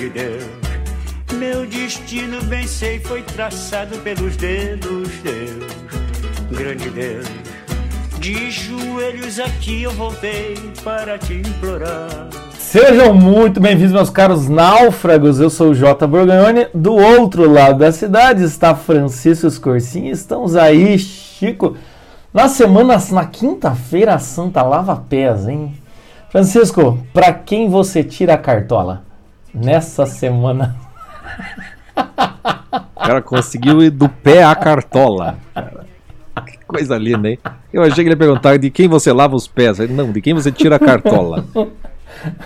grande Deus. Meu destino bem sei foi traçado pelos dedos, Deus, grande Deus. De joelhos aqui eu voltei para te implorar. Sejam muito bem-vindos, meus caros náufragos. Eu sou o Jota Borgonhoni. Do outro lado da cidade está Francisco Scorsin. Estamos aí, Chico, na semana, na quinta-feira Santa Lava Pés, hein? Francisco, para quem você tira a cartola nessa semana? O cara conseguiu ir do pé à cartola. Cara. Que coisa linda, hein? Eu achei que ele ia perguntar de quem você lava os pés. Não, de quem você tira a cartola.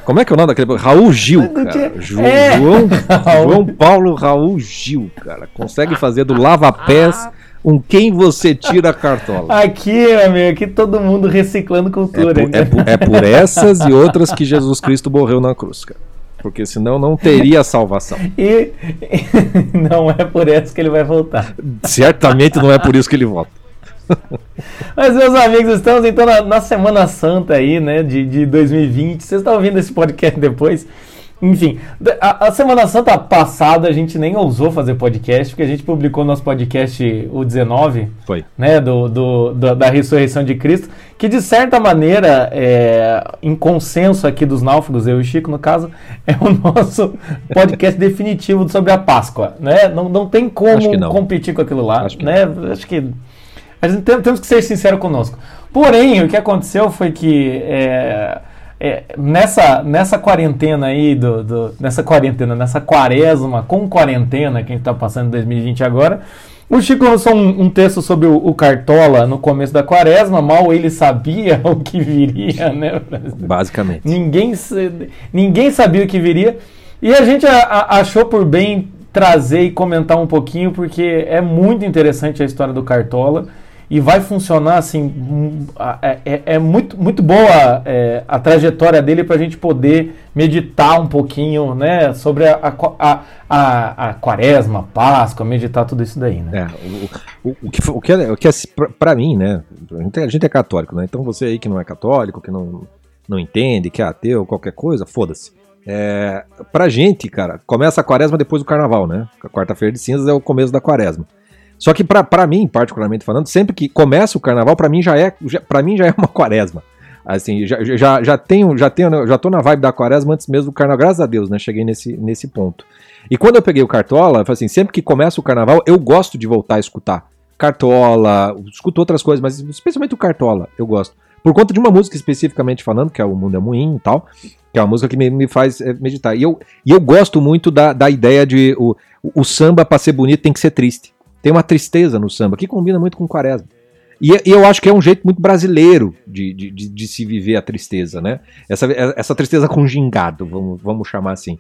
Como é que é o nome daquele? Raul Gil, cara. Jo é. João, João Paulo Raul Gil, cara. Consegue fazer do lava-pés um quem você tira a cartola. Aqui, amigo, aqui todo mundo reciclando cultura. É por, é por, é por essas e outras que Jesus Cristo morreu na cruz, cara porque senão não teria salvação. E, não é por isso que ele vai voltar. Certamente não é por isso que ele volta. Mas, meus amigos, estamos então na, na Semana Santa aí, né, de, de 2020. Vocês estão ouvindo esse podcast depois. Enfim, a, a, Semana Santa passada a gente nem ousou fazer podcast, porque a gente publicou nosso podcast, o 19, Foi. Né, do, do, do da ressurreição de Cristo, que de certa maneira, é, em consenso aqui dos náufragos, eu e o Chico, no caso, é o nosso podcast definitivo sobre a Páscoa. Né? Não, não tem como não. competir com aquilo lá. Acho que, né? Acho que a gente tem, temos que ser sinceros conosco. Porém, o que aconteceu foi que. É, é, nessa, nessa quarentena aí, do, do, nessa quarentena, nessa quaresma com quarentena que a gente está passando em 2020 agora, o Chico lançou um, um texto sobre o, o, Cartola no começo da quaresma, mal ele sabia o que viria, né? Basicamente. Ninguém, ninguém sabia o que viria. E a gente a, a, achou por bem trazer e comentar um pouquinho, porque é muito interessante a história do Cartola e vai funcionar assim. É, é, é muito, muito boa é, a trajetória dele para a gente poder meditar um pouquinho né, sobre a, a, a, a quaresma, Páscoa, meditar tudo isso daí. Né? É, o, o, que, o que é, o que é para mim, né? A gente é católico, né? Então você aí que não é católico, que não, não entende, que é ateu, qualquer coisa, foda-se. É, pra gente, cara, começa a quaresma depois do carnaval, né? A quarta-feira de cinzas é o começo da quaresma. Só que para mim, particularmente falando, sempre que começa o carnaval, para mim já é, para mim já é uma quaresma. Assim, já, já, já tenho, já tenho, já tô na vibe da quaresma antes mesmo do carnaval, graças a Deus, né? Cheguei nesse, nesse ponto. E quando eu peguei o Cartola, assim, sempre que começa o carnaval, eu gosto de voltar a escutar. Cartola, escuto outras coisas, mas especialmente o Cartola, eu gosto. Por conta de uma música especificamente falando, que é o Mundo é Moinho e tal, que é uma música que me, me faz é, meditar. E eu, e eu gosto muito da, da ideia de o, o samba, pra ser bonito, tem que ser triste. Tem uma tristeza no samba que combina muito com o quaresma. E, e eu acho que é um jeito muito brasileiro de, de, de, de, se viver a tristeza, né? Essa, essa tristeza com gingado, vamos, vamos chamar assim.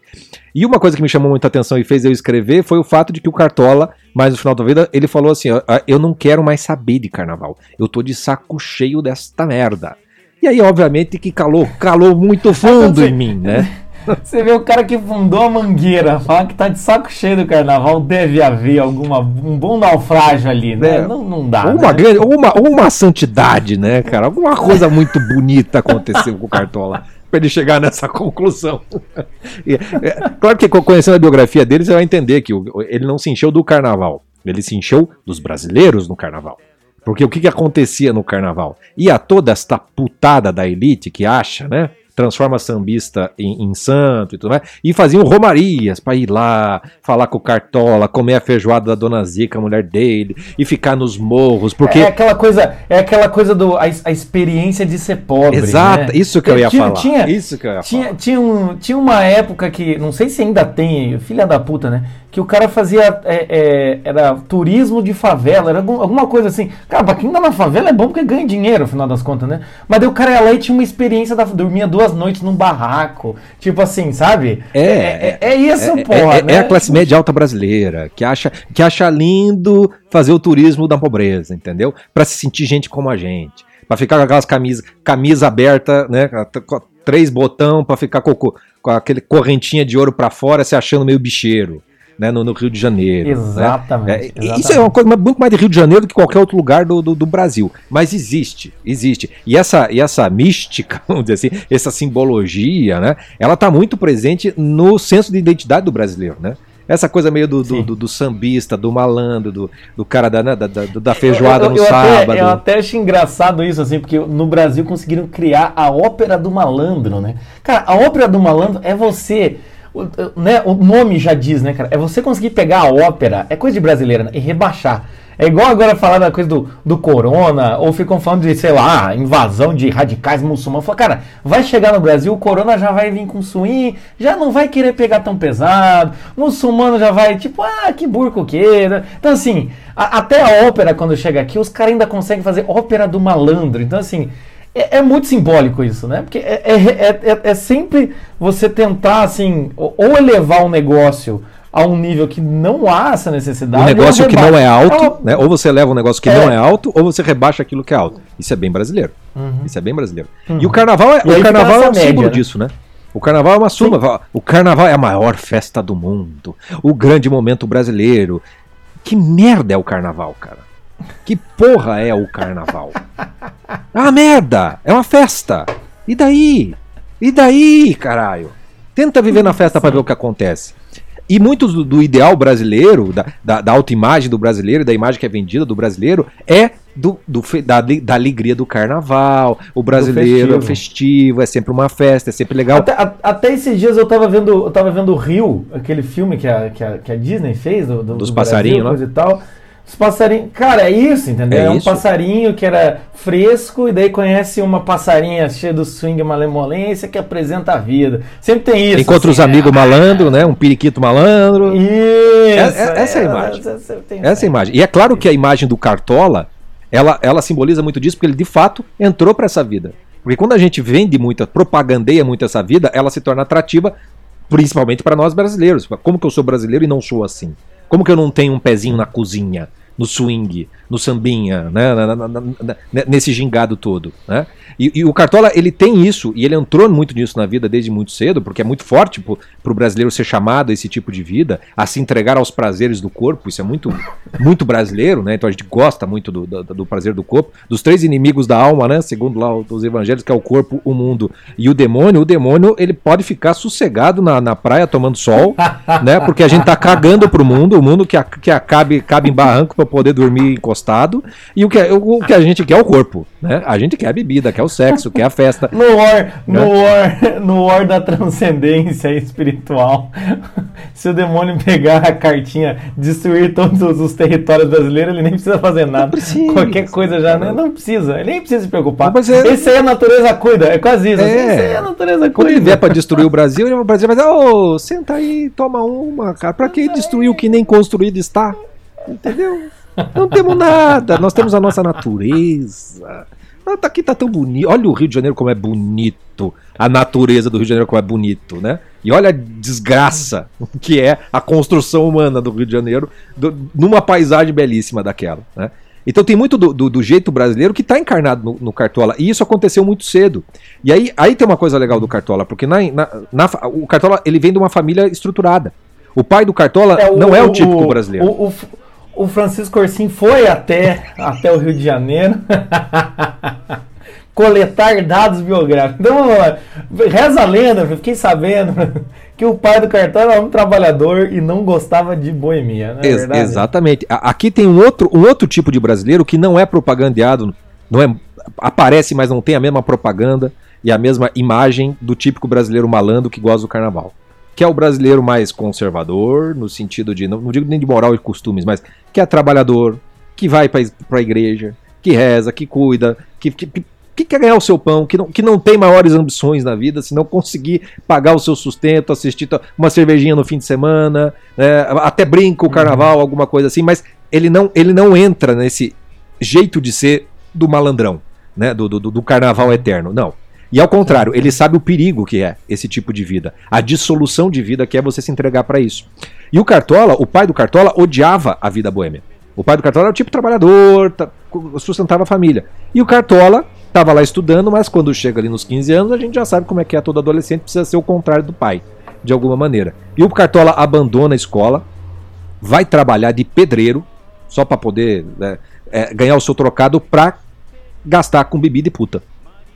E uma coisa que me chamou muita atenção e fez eu escrever foi o fato de que o Cartola, mais no final da vida, ele falou assim: eu não quero mais saber de carnaval. Eu tô de saco cheio desta merda. E aí, obviamente, que calou, calou muito fundo em mim, né? Você vê o cara que fundou a mangueira, fala que tá de saco cheio do carnaval, deve haver alguma, um bom naufrágio ali, né? É, não, não dá. Uma, né? grande, uma, uma santidade, né, cara? Alguma coisa muito bonita aconteceu com o Cartola para ele chegar nessa conclusão. E, é, claro que conhecendo a biografia dele, você vai entender que ele não se encheu do carnaval, ele se encheu dos brasileiros no carnaval. Porque o que, que acontecia no carnaval? Ia toda esta putada da elite que acha, né? Transforma sambista em, em santo e tudo mais, e faziam romarias para ir lá, falar com o Cartola, comer a feijoada da Dona Zica, a mulher dele, e ficar nos morros, porque... É aquela coisa, é aquela coisa do, a, a experiência de ser pobre, Exato, né? isso que eu ia tinha, falar, tinha, isso que eu ia tinha, falar. Tinha, um, tinha uma época que, não sei se ainda tem, filha da puta, né, que o cara fazia, é, é, era turismo de favela, era alguma coisa assim. Cara, pra quem tá na favela é bom porque ganha dinheiro, afinal das contas, né? Mas daí o cara ia lá e tinha uma experiência da. dormia duas noites num barraco. Tipo assim, sabe? É, é, é, é isso, é, porra. É, né? é, a classe média alta brasileira, que acha, que acha lindo fazer o turismo da pobreza, entendeu? Para se sentir gente como a gente. Pra ficar com aquelas camisas camisa aberta, né? Três botão para ficar com, com aquele correntinha de ouro para fora, se achando meio bicheiro né, no, no Rio de Janeiro. Exatamente, né? É, exatamente. Isso é uma coisa muito mais de Rio de Janeiro do que qualquer outro lugar do, do, do Brasil. Mas existe, existe. E essa, e essa mística, vamos dizer assim, essa simbologia, né, ela está muito presente no senso de identidade do brasileiro, né? Essa coisa meio do, do, do- do sambista, do malandro, do, do cara da, né, da, da, da feijoada Eu- eu- no eu até- sábado. eu até acho engraçado isso, assim, porque no Brasil conseguiram criar a ópera do malandro, né? Cara, a ópera do malandro é você. O- Né, o nome já diz, né, cara? É você conseguir pegar a ópera, é coisa de brasileira, né? E rebaixar. É igual agora falar da coisa do, do corona, ou ficam falando de, sei lá, invasão de radicais muçulmanos. Fala, cara, vai chegar no Brasil, o corona já vai vir com swing, já não vai querer pegar tão pesado, muçulmano já vai, tipo, ah, que burco que é. Então, assim, a- até a ópera, quando chega aqui, os caras ainda conseguem fazer ópera do malandro. Então, assim, é, é muito simbólico isso, né? Porque é, é, é, é- é sempre você tentar, assim, ou elevar um negócio a um nível que não há essa necessidade. Um negócio que não é alto, uma- né? Ou você leva um negócio que É. não é alto, ou você rebaixa aquilo que é alto. Isso é bem brasileiro. Isso é bem brasileiro. E o carnaval é, Uhum. O carnaval é um média, símbolo né? disso, né? O carnaval é uma suma. O carnaval é a maior festa do mundo. O grande momento brasileiro. Que merda é o carnaval, cara? Que porra é o carnaval? É uma merda! É uma festa! E daí? E daí, caralho? Tenta viver na festa pra ver o que acontece. E muitos do, do ideal brasileiro, da, da, da autoimagem do brasileiro, da imagem que é vendida do brasileiro, é do, do da, da alegria do carnaval. O brasileiro é festivo. festivo, é sempre uma festa, é sempre legal. Até, a- até esses dias eu tava vendo, eu tava vendo o Rio, aquele filme que a, que a, que a Disney fez, do, do- Dos do passarinhos coisa e tal. Os passarinhos. Cara, é isso, entendeu? É É, um isso. passarinho que era fresco e daí conhece uma passarinha cheia do swing malemolência que apresenta a vida. Sempre tem isso. Encontra os assim, amigos é, malandro, né? Um periquito malandro. Isso. É- é- essa é a imagem. essa- tem- Essa é a imagem. E é claro que a imagem do Cartola, ela, ela simboliza muito disso, porque ele de fato entrou para essa vida. Porque quando a gente vende muito, propagandeia muito essa vida, ela se torna atrativa, principalmente para nós brasileiros. Como que eu sou brasileiro e não sou assim? Como que eu não tenho um pezinho na cozinha, no swing, no sambinha, né? na- na- na- na- nesse gingado todo, né? E, e o Cartola, ele tem isso, e ele entrou muito nisso na vida desde muito cedo, porque é muito forte para o brasileiro ser chamado a esse tipo de vida, a se entregar aos prazeres do corpo, isso é muito, muito brasileiro, né? Então a gente gosta muito do, do, do prazer do corpo. Dos três inimigos da alma, né? Segundo lá os evangelhos, que é o corpo, o mundo e o demônio, o demônio ele pode ficar sossegado na, na praia tomando sol, né? Porque a gente tá cagando pro mundo, o mundo que, a, que acabe, cabe em barranco para poder dormir encostado, e o que, o, que a gente quer é o corpo, né? A gente quer a bebida, quer o sexo, quer a festa. No no Né? war, no war da transcendência espiritual. Se o demônio pegar a cartinha, destruir todos os territórios brasileiros, ele nem precisa fazer nada. precisa. Qualquer coisa já né? não precisa, ele nem precisa se preocupar. Mas é- Esse aí a natureza cuida, é quase isso. É. Esse aí a natureza Quando ele cuida. vier pra destruir o Brasil, ele- o Brasil vai dizer, ô, senta aí, toma uma, cara. Pra que destruir o que nem construído está? Entendeu? Não temos nada, nós temos a nossa natureza. Ah, tá aqui tá tão bonito. Olha o Rio de Janeiro como é bonito. A natureza do Rio de Janeiro como é bonito, né? E olha a desgraça que é a construção humana do Rio de Janeiro do- numa paisagem belíssima daquela, né? Então tem muito do, do- do jeito brasileiro que está encarnado no, no Cartola. E isso aconteceu muito cedo. E aí, aí tem uma coisa legal do Cartola, porque na, na- na o Cartola ele vem de uma família estruturada. O pai do Cartola não é o típico brasileiro. O, o- Francisco Orsim foi até, até o Rio de Janeiro coletar dados biográficos. Então, vamos lá. reza a lenda, fiquei sabendo que o pai do Cartola era um trabalhador e não gostava de boemia. Não é Ex- verdade? exatamente. Aqui tem um outro, um outro tipo de brasileiro que não é propagandeado, não é aparece, mas não tem a mesma propaganda e a mesma imagem do típico brasileiro malandro que gosta do carnaval. Que é o brasileiro mais conservador, no sentido de, não, não digo nem de moral e costumes, mas que é trabalhador, que vai para a igreja, que reza, que cuida, que, que, que- que quer ganhar o seu pão, que não, que não tem maiores ambições na vida, se não conseguir pagar o seu sustento, assistir uma cervejinha no fim de semana, né, até brinca o carnaval, alguma coisa assim, mas ele não, ele não entra nesse jeito de ser do malandrão, né, do, do, do carnaval eterno, não. E ao contrário, ele sabe o perigo que é esse tipo de vida, a dissolução de vida que é você se entregar para isso. E o Cartola, o pai do Cartola, odiava a vida boêmia. O pai do Cartola era o tipo trabalhador, ta- sustentava a família. E o Cartola estava lá estudando, mas quando chega ali nos 15 anos, a gente já sabe como é que é todo adolescente, precisa ser o contrário do pai, de alguma maneira. E o Cartola abandona a escola, vai trabalhar de pedreiro, só para poder né, é, ganhar o seu trocado para gastar com bebida e puta.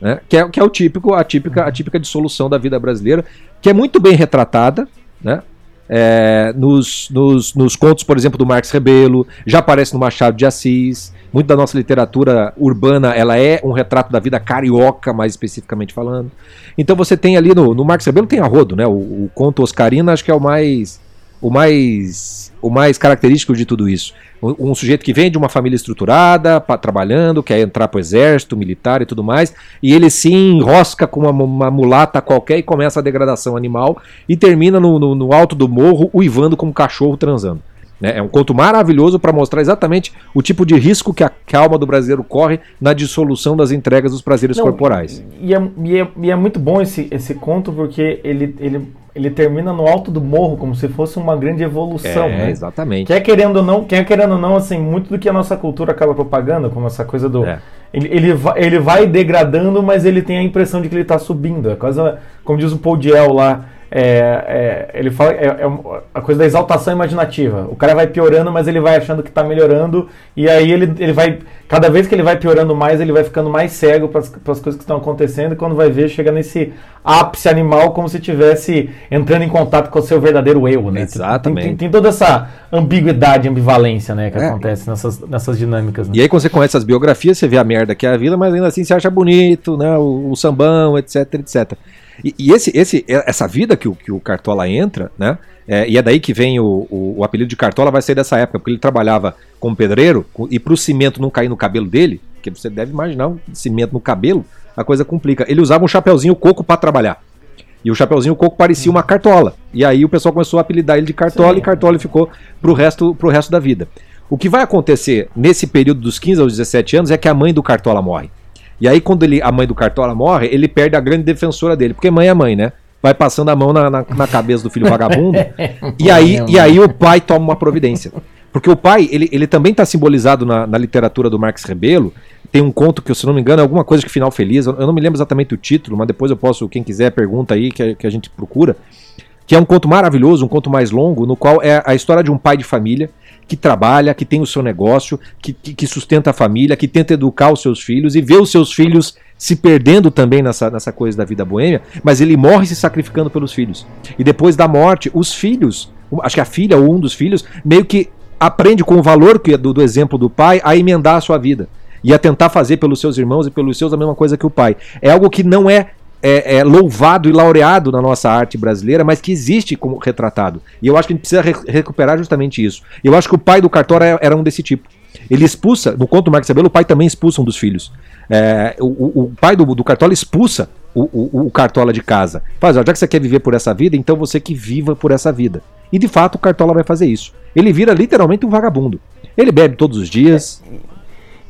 Né? Que, é, que é o típico, a típica, a típica dissolução da vida brasileira, que é muito bem retratada, né? É, nos, nos, nos, contos, por exemplo, do Marx Rebelo, já aparece no Machado de Assis. Muito da nossa literatura urbana ela é um retrato da vida carioca, mais especificamente falando. Então você tem ali no, no Marx Rebelo tem a rodo, né? O, o conto Oscarina acho que é o mais o mais o mais característico de tudo isso. Um, um sujeito que vem de uma família estruturada, pra, trabalhando, quer entrar para o exército, militar e tudo mais, e ele se enrosca com uma, uma, mulata qualquer e começa a degradação animal e termina no, no, no alto do morro uivando como um cachorro transando. Né? É um conto maravilhoso para mostrar exatamente o tipo de risco que a, que a, alma do brasileiro corre na dissolução das entregas dos prazeres Não, corporais. E é, e, é, e é, muito bom esse, esse conto porque ele, ele, ele termina no alto do morro como se fosse uma grande evolução. É, né? exatamente. Quer querendo ou não, quer querendo ou não, assim, muito do que a nossa cultura acaba propagando, como essa coisa do. É. Ele, ele, vai, ele vai degradando, mas ele tem a impressão de que ele está subindo. É quase, como diz o Paul Diel lá é, é, ele fala é, é, a coisa da exaltação imaginativa. O cara vai piorando, mas ele vai achando que está melhorando, e aí ele, ele vai. Cada vez que ele vai piorando mais, ele vai ficando mais cego para as coisas que estão acontecendo, e quando vai ver, chega nesse ápice animal como se estivesse entrando em contato com o seu verdadeiro eu, né? Exatamente. Tem, tem, tem toda essa ambiguidade, ambivalência, né, que é. acontece nessas, nessas dinâmicas. Né? E aí, quando você conhece as biografias, você vê a merda que é a vida, mas ainda assim você acha bonito, né? O, o sambão, etc, etc. E, e, esse, esse, essa vida que o, que o Cartola entra, né? É, e é daí que vem o, o, o, apelido de Cartola, vai ser dessa época, porque ele trabalhava como pedreiro e para o cimento não cair no cabelo dele, que você deve imaginar um cimento no cabelo, a coisa complica. Ele usava um chapeuzinho coco para trabalhar. E o chapeuzinho coco parecia uma cartola. E aí o pessoal começou a apelidar ele de cartola Sim. e cartola ficou pro resto, pro resto da vida. O que vai acontecer nesse período dos 15 aos 17 anos é que a mãe do cartola morre. E aí, quando ele, a mãe do Cartola morre, ele perde a grande defensora dele, porque mãe é mãe, né? Vai passando a mão na, na, na cabeça do filho vagabundo. e, aí, e aí o pai toma uma providência. Porque o pai, ele, ele também está simbolizado na, na, literatura do Marx Rebelo. Tem um conto que, se não me engano, é alguma coisa que final feliz. Eu, não me lembro exatamente o título, mas depois eu posso, quem quiser, pergunta aí que, que a gente procura. Que é um conto maravilhoso, um conto mais longo, no qual é a história de um pai de família que trabalha, que tem o seu negócio, que, que, que, sustenta a família, que tenta educar os seus filhos e vê os seus filhos se perdendo também nessa, nessa coisa da vida boêmia, mas ele morre se sacrificando pelos filhos. E depois da morte, os filhos, acho que a filha ou um dos filhos, meio que aprende com o valor que é do, do exemplo do pai a emendar a sua vida e a tentar fazer pelos seus irmãos e pelos seus a mesma coisa que o pai. É algo que não é é, é, louvado e laureado na nossa arte brasileira, mas que existe como retratado. E eu acho que a gente precisa re recuperar justamente isso. Eu acho que o pai do Cartola era, era um desse tipo. Ele expulsa, no conto do Marcos Sabelo, o pai também expulsa um dos filhos. É, o, o, pai do, do Cartola expulsa o, o, o, Cartola de casa. Faz, ó, já que você quer viver por essa vida, então você que viva por essa vida. E de fato o Cartola vai fazer isso. Ele vira literalmente um vagabundo. Ele bebe todos os dias.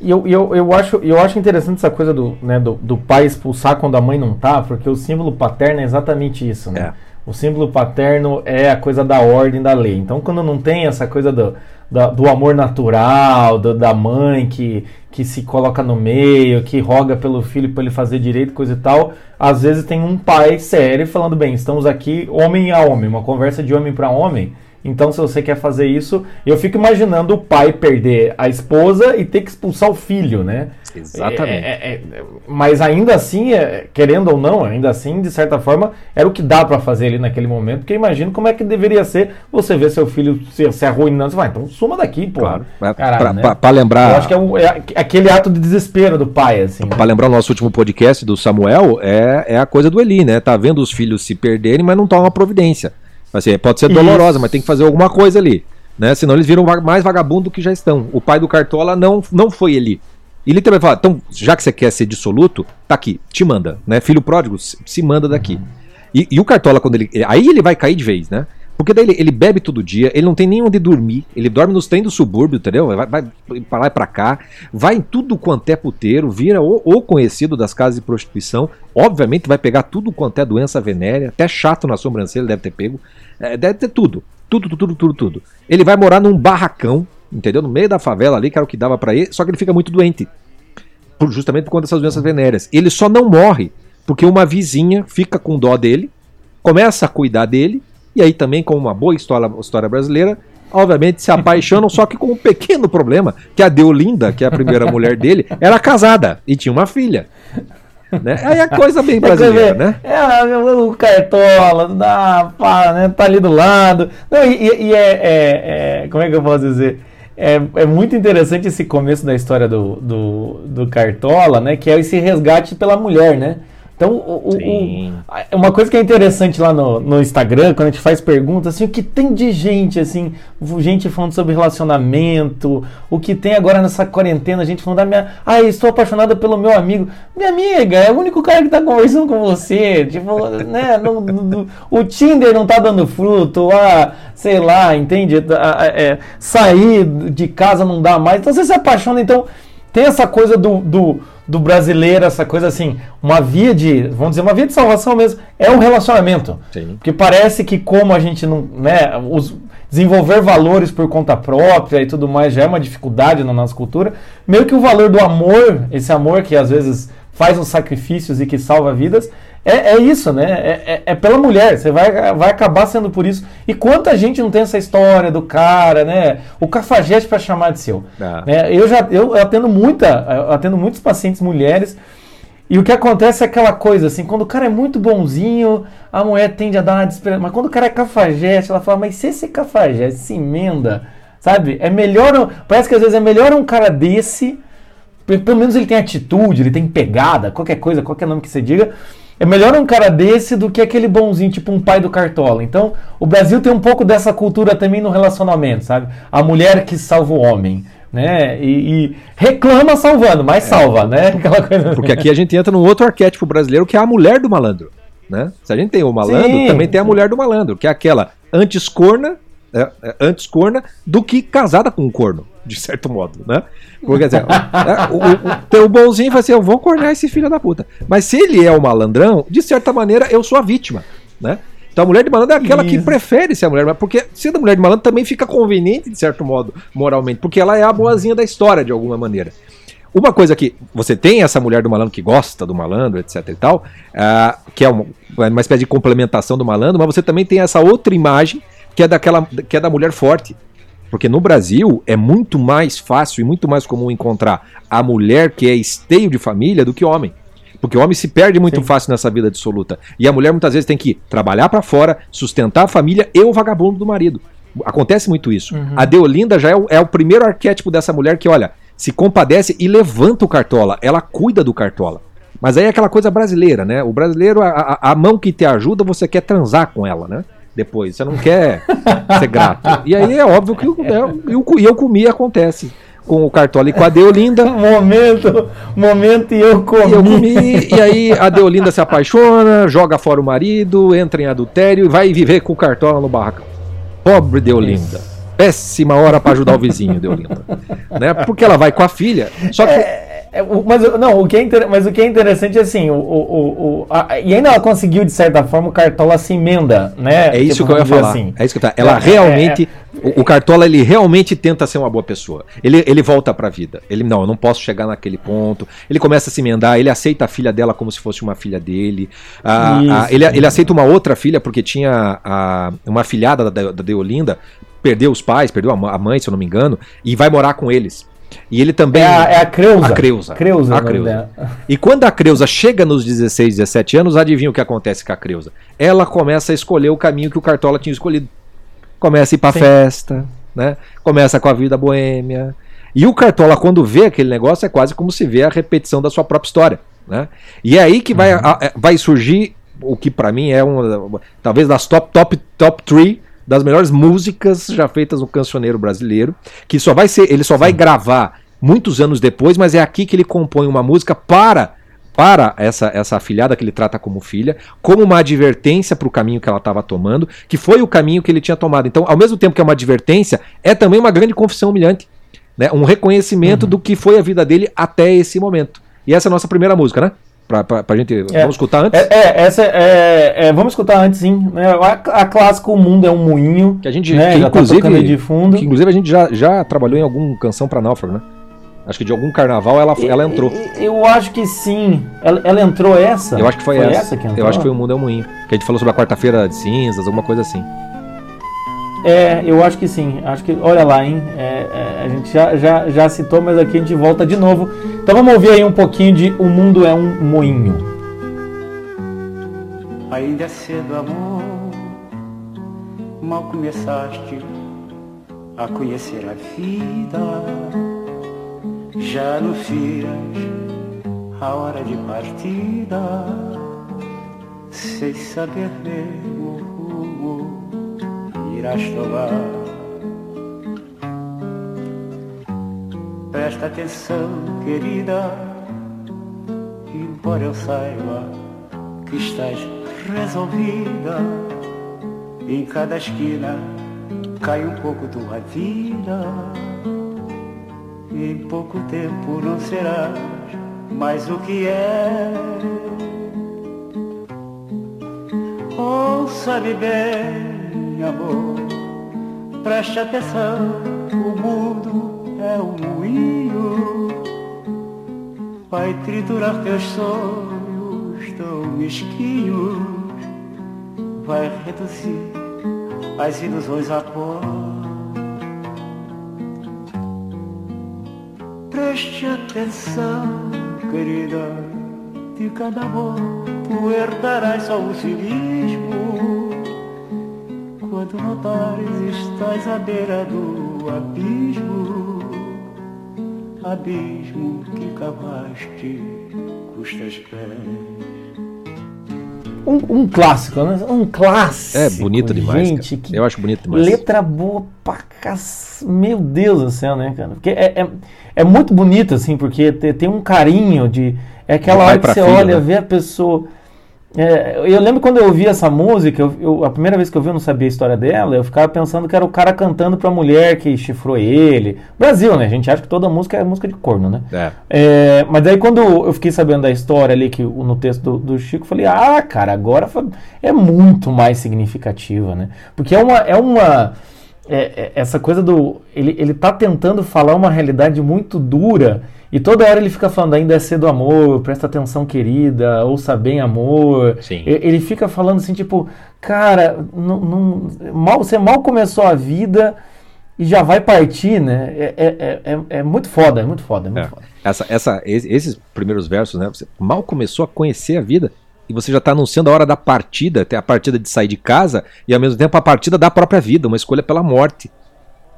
E eu, eu, eu, acho, eu acho interessante essa coisa do, né, do, do, pai expulsar quando a mãe não tá, porque o símbolo paterno é exatamente isso, né? É. O símbolo paterno é a coisa da ordem da lei. Então, quando não tem essa coisa do, do, do amor natural, do, da mãe que, que se coloca no meio, que roga pelo filho para ele fazer direito, coisa e tal, às vezes tem um pai sério falando: bem, estamos aqui homem a homem, uma conversa de homem para homem então, se você quer fazer isso, eu fico imaginando o pai perder a esposa e ter que expulsar o filho, né? Exatamente. É, é, é, mas ainda assim, é, querendo ou não, ainda assim, de certa forma, era o que dá para fazer ali naquele momento, porque imagino como é que deveria ser você ver seu filho se, se arruinando. Você vai, então suma daqui, pô. Claro. Caralho, né? Para lembrar. Eu acho que é, o, é, aquele ato de desespero do pai, assim. Para né? lembrar o nosso último podcast do Samuel, é, é a coisa do Eli, né? Tá vendo os filhos se perderem, mas não toma providência. Assim, pode ser dolorosa, Isso. mas tem que fazer alguma coisa ali. Né? Senão eles viram mais vagabundo do que já estão. O pai do Cartola não, não foi ele. E literalmente fala: então, já que você quer ser dissoluto, tá aqui, te manda. Né? Filho pródigo, se manda daqui. E, e, o Cartola, quando ele. Aí ele vai cair de vez, né? Porque daí ele, ele, bebe todo dia, ele não tem nem onde dormir, ele dorme nos trem do subúrbio, entendeu? Vai, vai pra lá e pra cá, vai em tudo quanto é puteiro, vira o, o, conhecido das casas de prostituição, obviamente vai pegar tudo quanto é doença venérea, até chato na sobrancelha deve ter pego, é, deve ter tudo, tudo, tudo, tudo, tudo. Ele vai morar num barracão, entendeu? No meio da favela ali, que era o que dava para ele, só que ele fica muito doente, por, justamente por conta dessas doenças venéreas. Ele só não morre porque uma vizinha fica com dó dele, começa a cuidar dele, e aí também, como uma boa história, história brasileira, obviamente se apaixonam, só que com um pequeno problema, que a Deolinda, que é a primeira mulher dele, era casada e tinha uma filha. Né? Aí a coisa bem brasileira, né? É, o Cartola, dá, pá, né? tá ali do lado. Não, e, e é, é, é, Como é que eu posso dizer? É, é muito interessante esse começo da história do, do, do Cartola, né? Que é esse resgate pela mulher, né? Então, o, o, uma coisa que é interessante lá no, no Instagram, quando a gente faz perguntas, assim, o que tem de gente, assim, gente falando sobre relacionamento, o que tem agora nessa quarentena, gente falando da minha. Ah, estou apaixonada pelo meu amigo. Minha amiga, é o único cara que está conversando com você. Tipo, né? No, no, o Tinder não está dando fruto, ah, sei lá, entende? É, sair de casa não dá mais. Então você se apaixona, então tem essa coisa do, do do brasileiro, essa coisa assim, uma via de, vamos dizer, uma via de salvação mesmo, é o relacionamento. Sim. Porque parece que como a gente não, né, os, desenvolver valores por conta própria e tudo mais já é uma dificuldade na nossa cultura, meio que o valor do amor, esse amor que às vezes faz os sacrifícios e que salva vidas, é, é isso, né? É, é, é, pela mulher, você vai, vai acabar sendo por isso. E quanta gente não tem essa história do cara, né? O cafajeste para chamar de seu. Ah. Né? Eu já eu atendo muita, eu atendo muitos pacientes mulheres. E o que acontece é aquela coisa assim, quando o cara é muito bonzinho, a mulher tende a dar uma desesperada. Mas quando o cara é cafajeste, ela fala, mas se esse cafajeste se emenda, sabe? É melhor. Parece que às vezes é melhor um cara desse. Pelo menos ele tem atitude, ele tem pegada, qualquer coisa, qualquer nome que você diga é melhor um cara desse do que aquele bonzinho, tipo um pai do Cartola. Então, o Brasil tem um pouco dessa cultura também no relacionamento, sabe? A mulher que salva o homem. Né? E, e reclama salvando, mas é. salva, né? Coisa... Porque aqui a gente entra num outro arquétipo brasileiro que é a mulher do malandro. Né? Se a gente tem o malandro, Sim. também tem a mulher do malandro, que é aquela antes corna, é, é, antes corna do que casada com um corno de certo modo, né? Porque, dizer, é, o, o, o bonzinho vai assim, eu vou cornear esse filho da puta. Mas se ele é o malandrão, de certa maneira eu sou a vítima, né? Então a mulher de malandro é aquela Isso. que prefere ser a mulher, porque sendo a mulher de malandro também fica conveniente, de certo modo, moralmente, porque ela é a boazinha da história, de alguma maneira. Uma coisa que você tem essa mulher do malandro que gosta do malandro, etc e tal, uh, que é uma, uma espécie de complementação do malandro, mas você também tem essa outra imagem que é daquela que é da mulher forte, porque no Brasil é muito mais fácil e muito mais comum encontrar a mulher que é esteio de família do que o homem. Porque o homem se perde muito Sim. fácil nessa vida dissoluta. E a mulher muitas vezes tem que trabalhar para fora, sustentar a família e o vagabundo do marido. Acontece muito isso. Uhum. A Deolinda já é o, é o primeiro arquétipo dessa mulher que, olha, se compadece e levanta o cartola. Ela cuida do cartola. Mas aí é aquela coisa brasileira, né? O brasileiro, a, a, a mão que te ajuda, você quer transar com ela, né? Depois. Você não quer ser grato. E aí é óbvio que eu, eu, eu comi acontece com o Cartola e com a Deolinda. momento, momento e eu comi. E eu comi, e aí a Deolinda se apaixona, joga fora o marido, entra em adultério e vai viver com o Cartola no barracão. Pobre Deolinda. Péssima hora para ajudar o vizinho, Deolinda. né? Porque ela vai com a filha. Só que. É é, mas, não, o que é inter, mas o que é interessante é assim, o, o, o a, e ainda ela conseguiu, de certa forma, o Cartola se emenda, né? É isso tipo, que eu ia falar. Assim. É isso que tá. Ela é, realmente. É, o, o, Cartola, ele realmente tenta ser uma boa pessoa. Ele, ele volta pra vida. Ele, não, eu não posso chegar naquele ponto. Ele começa a se emendar, ele aceita a filha dela como se fosse uma filha dele. A, a, ele, ele aceita uma outra filha, porque tinha a, uma filhada da, da Deolinda, perdeu os pais, perdeu a mãe, se eu não me engano, e vai morar com eles. E ele também. É a, é a Creuza. A Creuza. Creuza, a Creuza. E quando a Creuza chega nos 16, 17 anos, adivinha o que acontece com a Creuza? Ela começa a escolher o caminho que o Cartola tinha escolhido. Começa a ir pra Sim. festa, né? Começa com a vida boêmia. E o Cartola, quando vê aquele negócio, é quase como se vê a repetição da sua própria história. Né? E é aí que vai, uhum. a, é, vai surgir o que para mim é uma, talvez das top, top, top 3 das melhores músicas já feitas no cancioneiro brasileiro, que só vai ser, ele só vai gravar muitos anos depois, mas é aqui que ele compõe uma música para para essa, essa afilhada que ele trata como filha, como uma advertência para o caminho que ela estava tomando, que foi o caminho que ele tinha tomado. Então, ao mesmo tempo que é uma advertência, é também uma grande confissão humilhante, né? um reconhecimento uhum. do que foi a vida dele até esse momento. E essa é a nossa primeira música, né? Pra, pra, pra gente. É, vamos escutar antes? É, é essa é, é, Vamos escutar antes, sim. É, a, a clássica O Mundo é um Moinho. Que a gente. Né, que, tá inclusive, tá de fundo. Que, inclusive a gente já, já trabalhou em alguma canção pra Náufrago, né? Acho que de algum carnaval ela, ela entrou. Eu acho que sim. Ela, ela entrou essa? Eu acho que foi, foi essa. essa que entrou? Eu acho que foi o Mundo é um Moinho. Que a gente falou sobre a quarta-feira de cinzas, alguma coisa assim. É, eu acho que sim. Acho que, olha lá, hein? É, é, a gente já, já, já citou, mas aqui a gente volta de novo. Então vamos ouvir aí um pouquinho de O Mundo é um Moinho. Ainda é cedo, amor. Mal começaste a conhecer a vida. Já anuncias a hora de partida. Sem saber ver o rumo irás tomar. Presta atenção, querida, embora eu saiba que estás resolvida. Em cada esquina cai um pouco tua vida. Em pouco tempo não serás mais o que é. Ouça-me bem, amor, preste atenção, o mundo é um moinho. Vai triturar teus sonhos tão mesquinhos, vai reduzir as ilusões a pó. Preste atenção, querida, de cada amor tu herdarás só o cinismo. Quando notares estás à beira do abismo, abismo que cavaste custas pés. Um, um clássico, né? Um clássico. É bonito demais. Gente, cara. que Eu acho bonito demais. letra boa pra cac... Meu Deus do céu, né, cara? Porque é, é, é muito bonito, assim, porque te- tem um carinho de. É aquela hora que você filho, olha, né? vê a pessoa. É, eu lembro quando eu ouvi essa música, eu, eu- a primeira vez que eu vi, eu não sabia a história dela, eu ficava pensando que era o cara cantando pra mulher que chifrou ele. Brasil, né? A gente acha que toda música é música de corno, né? É. É, mas daí quando eu fiquei sabendo da história ali que no texto do, do Chico, eu falei, ah, cara, agora é muito mais significativa, né? Porque é uma. É uma é- é- essa coisa do. Ele, ele tá tentando falar uma realidade muito dura. E toda hora ele fica falando, ainda é cedo amor, presta atenção, querida, ouça bem, amor. Sim. Ele fica falando assim, tipo, cara, não, não- mal, você mal começou a vida e já vai partir, né? É, é, é, é- é muito foda, é muito foda, é muito É. foda. Essa, essa, es- esses primeiros versos, né? Você mal começou a conhecer a vida e você já está anunciando a hora da partida, até a partida de sair de casa e ao mesmo tempo a partida da própria vida, uma escolha pela morte.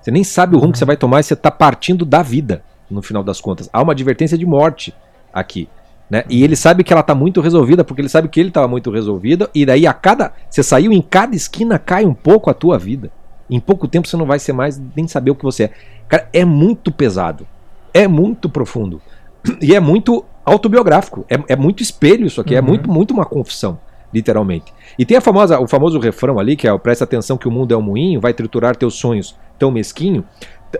Você nem sabe o rumo que você vai tomar e você está partindo da vida, no final das contas. Há uma advertência de morte aqui. Né? E ele sabe que ela está muito resolvida, porque ele sabe que ele estava muito resolvido, e daí a cada. Você saiu em cada esquina, cai um pouco a tua vida. Em pouco tempo você não vai ser mais nem saber o que você é. Cara, é muito pesado. É muito profundo. E é muito autobiográfico. É, é muito espelho isso aqui. É Uhum. muito, muito uma confissão, literalmente. E tem a famosa, o famoso refrão ali, que é o presta atenção que o mundo é um moinho, vai triturar teus sonhos tão mesquinho.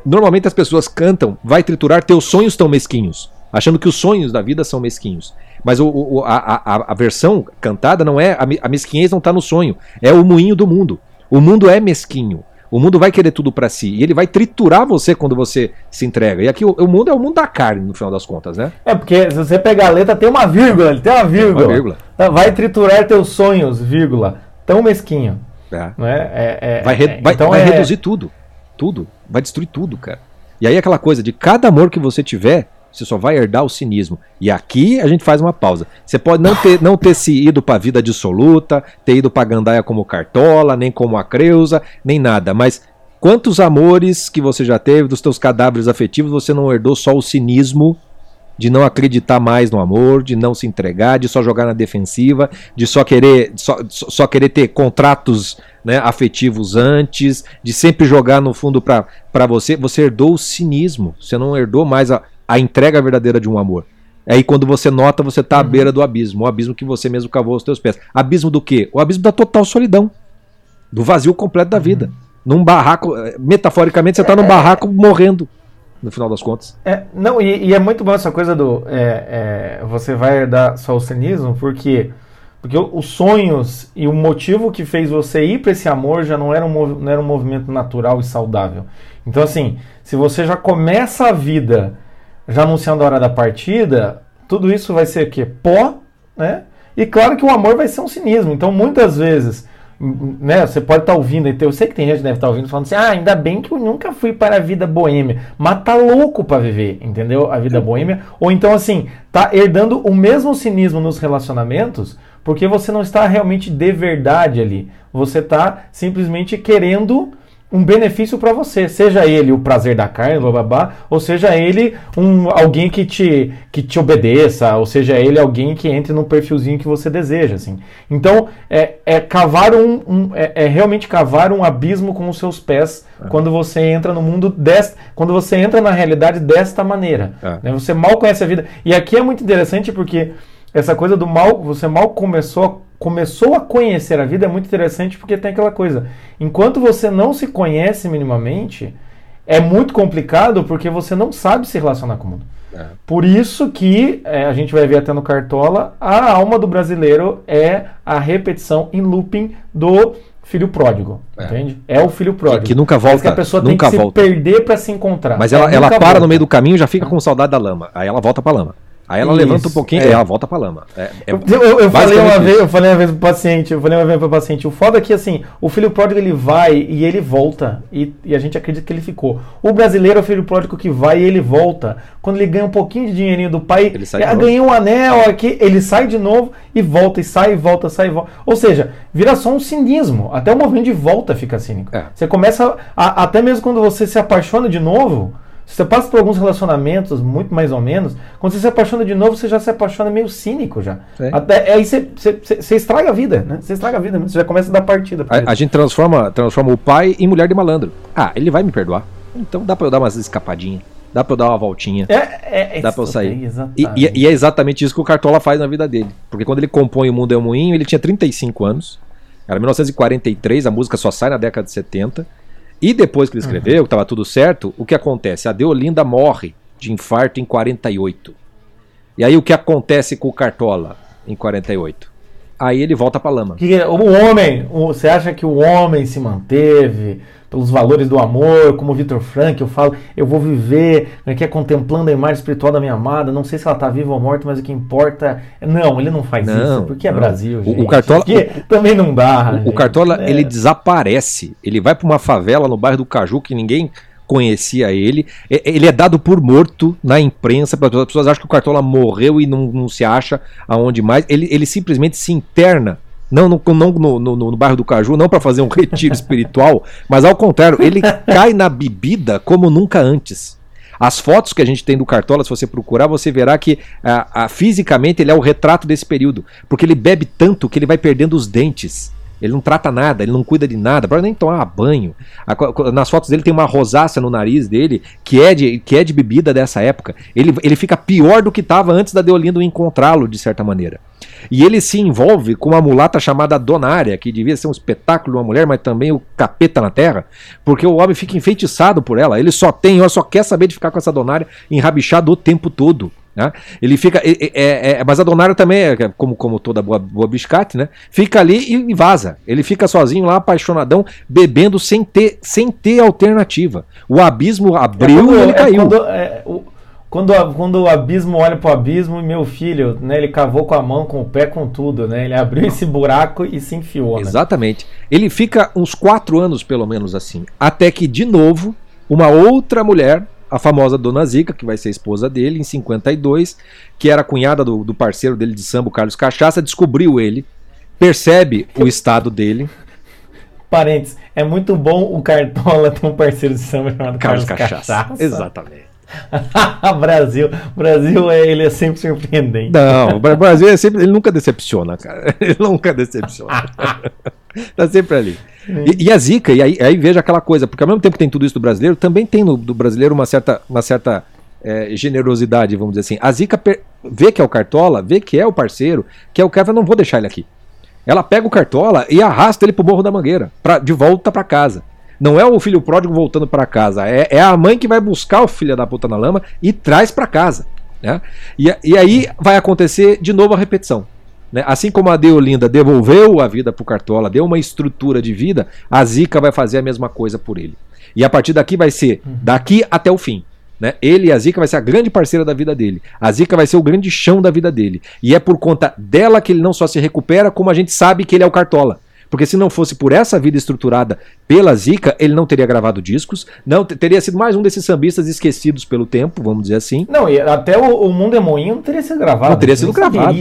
Normalmente as pessoas cantam, vai triturar teus sonhos tão mesquinhos, achando que os sonhos da vida são mesquinhos. Mas o, o- a, a- a versão cantada não é, a, me- a mesquinhez não está no sonho, é o moinho do mundo. O mundo é mesquinho. O mundo vai querer tudo para si. E ele vai triturar você quando você se entrega. E aqui o, o mundo é o mundo da carne, no final das contas, né? É porque se você pegar a letra, tem uma vírgula, ele tem uma vírgula. Uma vírgula. Tá, Vai triturar teus sonhos, vírgula. Tão mesquinho. É. Não é? É- Vai, re- é- vai- então vai é- reduzir tudo. Tudo. Vai destruir tudo, cara. E aí aquela coisa de cada amor que você tiver, você só vai herdar o cinismo. E aqui a gente faz uma pausa. Você pode não ter, não ter se ido pra vida dissoluta, ter ido pra Gandaia como Cartola, nem como a Creusa, nem nada. Mas quantos amores que você já teve dos teus cadáveres afetivos, você não herdou só o cinismo de não acreditar mais no amor, de não se entregar, de só jogar na defensiva, de só querer, só só querer ter contratos né, afetivos antes, de sempre jogar no fundo pra pra você. Você herdou o cinismo, você não herdou mais a, a entrega verdadeira de um amor. Aí quando você nota, você tá à beira do abismo, o abismo que você mesmo cavou aos teus pés. Abismo do quê? O abismo da total solidão, do vazio completo da vida. Num barraco, eh, metaforicamente, você tá num barraco morrendo, no final das contas. É, não, e, e é muito bom essa coisa do. é, é, você vai herdar só o cinismo, porque, porque os sonhos e o motivo que fez você ir para esse amor já não era, um, não era um movimento natural e saudável. Então, assim, se você já começa a vida já anunciando a hora da partida, tudo isso vai ser o quê? Pó, né? E claro que o amor vai ser um cinismo. Então, muitas vezes, né, você pode estar tá ouvindo, eu sei que tem gente que deve estar tá ouvindo falando assim, ah, ainda bem que eu nunca fui para a vida boêmia, mas tá louco para viver, entendeu? A vida boêmia, ou então assim, tá herdando o mesmo cinismo nos relacionamentos, porque você não está realmente de verdade ali. Você está simplesmente querendo um benefício para você, seja ele o prazer da carne, babá, ou seja ele um, alguém que te, que te obedeça, ou seja ele alguém que entre no perfilzinho que você deseja, assim. Então é, é cavar um, um é, é, realmente cavar um abismo com os seus pés é. quando você entra no mundo desta, quando você entra na realidade desta maneira. É. Né? Você mal conhece a vida e aqui é muito interessante porque essa coisa do mal, você mal começou começou a conhecer a vida é muito interessante porque tem aquela coisa. Enquanto você não se conhece minimamente, é muito complicado porque você não sabe se relacionar com o mundo. É. Por isso que é, a gente vai ver até no Cartola, a alma do brasileiro é a repetição em looping do filho pródigo, é. entende? É o filho pródigo. Que, que nunca volta. que a pessoa nunca tem que volta. se perder para se encontrar. Mas ela, ela para volta. no meio do caminho e já fica com saudade da lama. Aí ela volta pra lama. Aí ela Isso, levanta um pouquinho é. e ela volta pra lama. É, é eu, eu falei uma vez, eu falei uma vez pro paciente, eu falei uma vez pro paciente, o foda é que assim, o filho pródigo ele vai e ele volta, e, e, a gente acredita que ele ficou. O brasileiro é o filho pródigo que vai e ele volta. Quando ele ganha um pouquinho de dinheirinho do pai, ele sai ah, ganhei um anel aqui, ele sai de novo e volta, e sai, e volta, sai e volta. Ou seja, vira só um cinismo. Até o movimento de volta fica cínico. É. Você começa, a, até mesmo quando você se apaixona de novo, você passa por alguns relacionamentos, muito mais ou menos, quando você se apaixona de novo, você já se apaixona meio cínico já. Até, aí você, você, você, estraga a vida, né? Você estraga a vida, você já começa a dar partida. A, a, gente transforma, transforma o pai em mulher de malandro. Ah, ele vai me perdoar. Então dá pra eu dar umas escapadinhas. Dá pra eu dar uma voltinha. É, é, é dá pra eu sair. E, e, e, é exatamente isso que o Cartola faz na vida dele. Porque quando ele compõe O Mundo é um Moinho, ele tinha 35 anos. Era 1943, a música só sai na década de 70. E depois que ele escreveu, uhum. que estava tudo certo, o que acontece? A Deolinda morre de infarto em 48. E aí o que acontece com o Cartola em 48? Aí ele volta pra lama. Que, o homem, o, você acha que o homem se manteve pelos valores do amor, como o Victor Frank, eu falo, eu vou viver aqui é, contemplando a imagem espiritual da minha amada, não sei se ela está viva ou morta, mas o que importa. É, não, ele não faz não, isso, porque é Brasil. Gente. O, Cartola. também não dá. O, o Cartola, é. ele desaparece. Ele vai para uma favela no bairro do Caju que ninguém conhecia ele. Ele é dado por morto na imprensa, as pessoas acham que o Cartola morreu e não, não se acha aonde mais. Ele, ele simplesmente se interna não, no, não no, no, no, bairro do Caju, não para fazer um retiro espiritual, mas ao contrário, ele cai na bebida como nunca antes. As fotos que a gente tem do Cartola, se você procurar, você verá que a, a, fisicamente ele é o retrato desse período, porque ele bebe tanto que ele vai perdendo os dentes. Ele não trata nada, ele não cuida de nada, para nem tomar banho. Nas fotos dele tem uma rosácea no nariz dele, que é de, que é de bebida dessa época. Ele, ele fica pior do que estava antes da Deolindo encontrá-lo, de certa maneira. E ele se envolve com uma mulata chamada Donária, que devia ser um espetáculo de uma mulher, mas também o capeta na terra, porque o homem fica enfeitiçado por ela. Ele só tem, só quer saber de ficar com essa Donária enrabixado o tempo todo. Né? Ele fica. É, é, é, mas a Donário também, é, como, como toda boa, boa biscate, né? Fica ali e, e, vaza. Ele fica sozinho lá, apaixonadão, bebendo sem ter, sem ter alternativa. O abismo abriu e ele é caiu. Quando, é, o, quando, quando o abismo olha para o abismo, meu filho, né, ele cavou com a mão, com o pé, com tudo, né? Ele abriu esse buraco e se enfiou. Né? Exatamente. Ele fica uns quatro anos, pelo menos assim, até que de novo uma outra mulher, a famosa Dona Zica, que vai ser esposa dele em 52, que era cunhada do, do parceiro dele de samba, Carlos Cachaça, descobriu ele, percebe o estado dele. Parênteses, é muito bom o Cartola ter um parceiro de samba chamado Carlos, Carlos Cachaça. Cachaça. Exatamente. Brasil, Brasil é, ele é sempre surpreendente. Não, o Brasil é sempre, ele nunca decepciona, cara. Ele nunca decepciona. tá sempre ali. E, e, a zica, e aí, aí, veja aquela coisa, porque ao mesmo tempo que tem tudo isso do brasileiro, também tem no do brasileiro uma certa, uma certa é, generosidade, vamos dizer assim. A zica vê que é o cartola, vê que é o parceiro, que é o cara, não vou deixar ele aqui. Ela pega o cartola e arrasta ele pro Morro da Mangueira, pra, de volta para casa. Não é o filho pródigo voltando para casa, é, é, a mãe que vai buscar o filho da puta na lama e traz para casa. Né? E, e aí vai acontecer de novo a repetição. Né? Assim como a Deolinda devolveu a vida para o Cartola, deu uma estrutura de vida, a Zica vai fazer a mesma coisa por ele. E a partir daqui vai ser uhum. daqui até o fim. Né? Ele e a Zica vai ser a grande parceira da vida dele. A Zica vai ser o grande chão da vida dele. E é por conta dela que ele não só se recupera, como a gente sabe que ele é o Cartola. Porque se não fosse por essa vida estruturada pela Zica, ele não teria gravado discos, não teria sido mais um desses sambistas esquecidos pelo tempo, vamos dizer assim. Não, e até o, o Mundo é Moinho não teria sido gravado. Não teria sido gravado.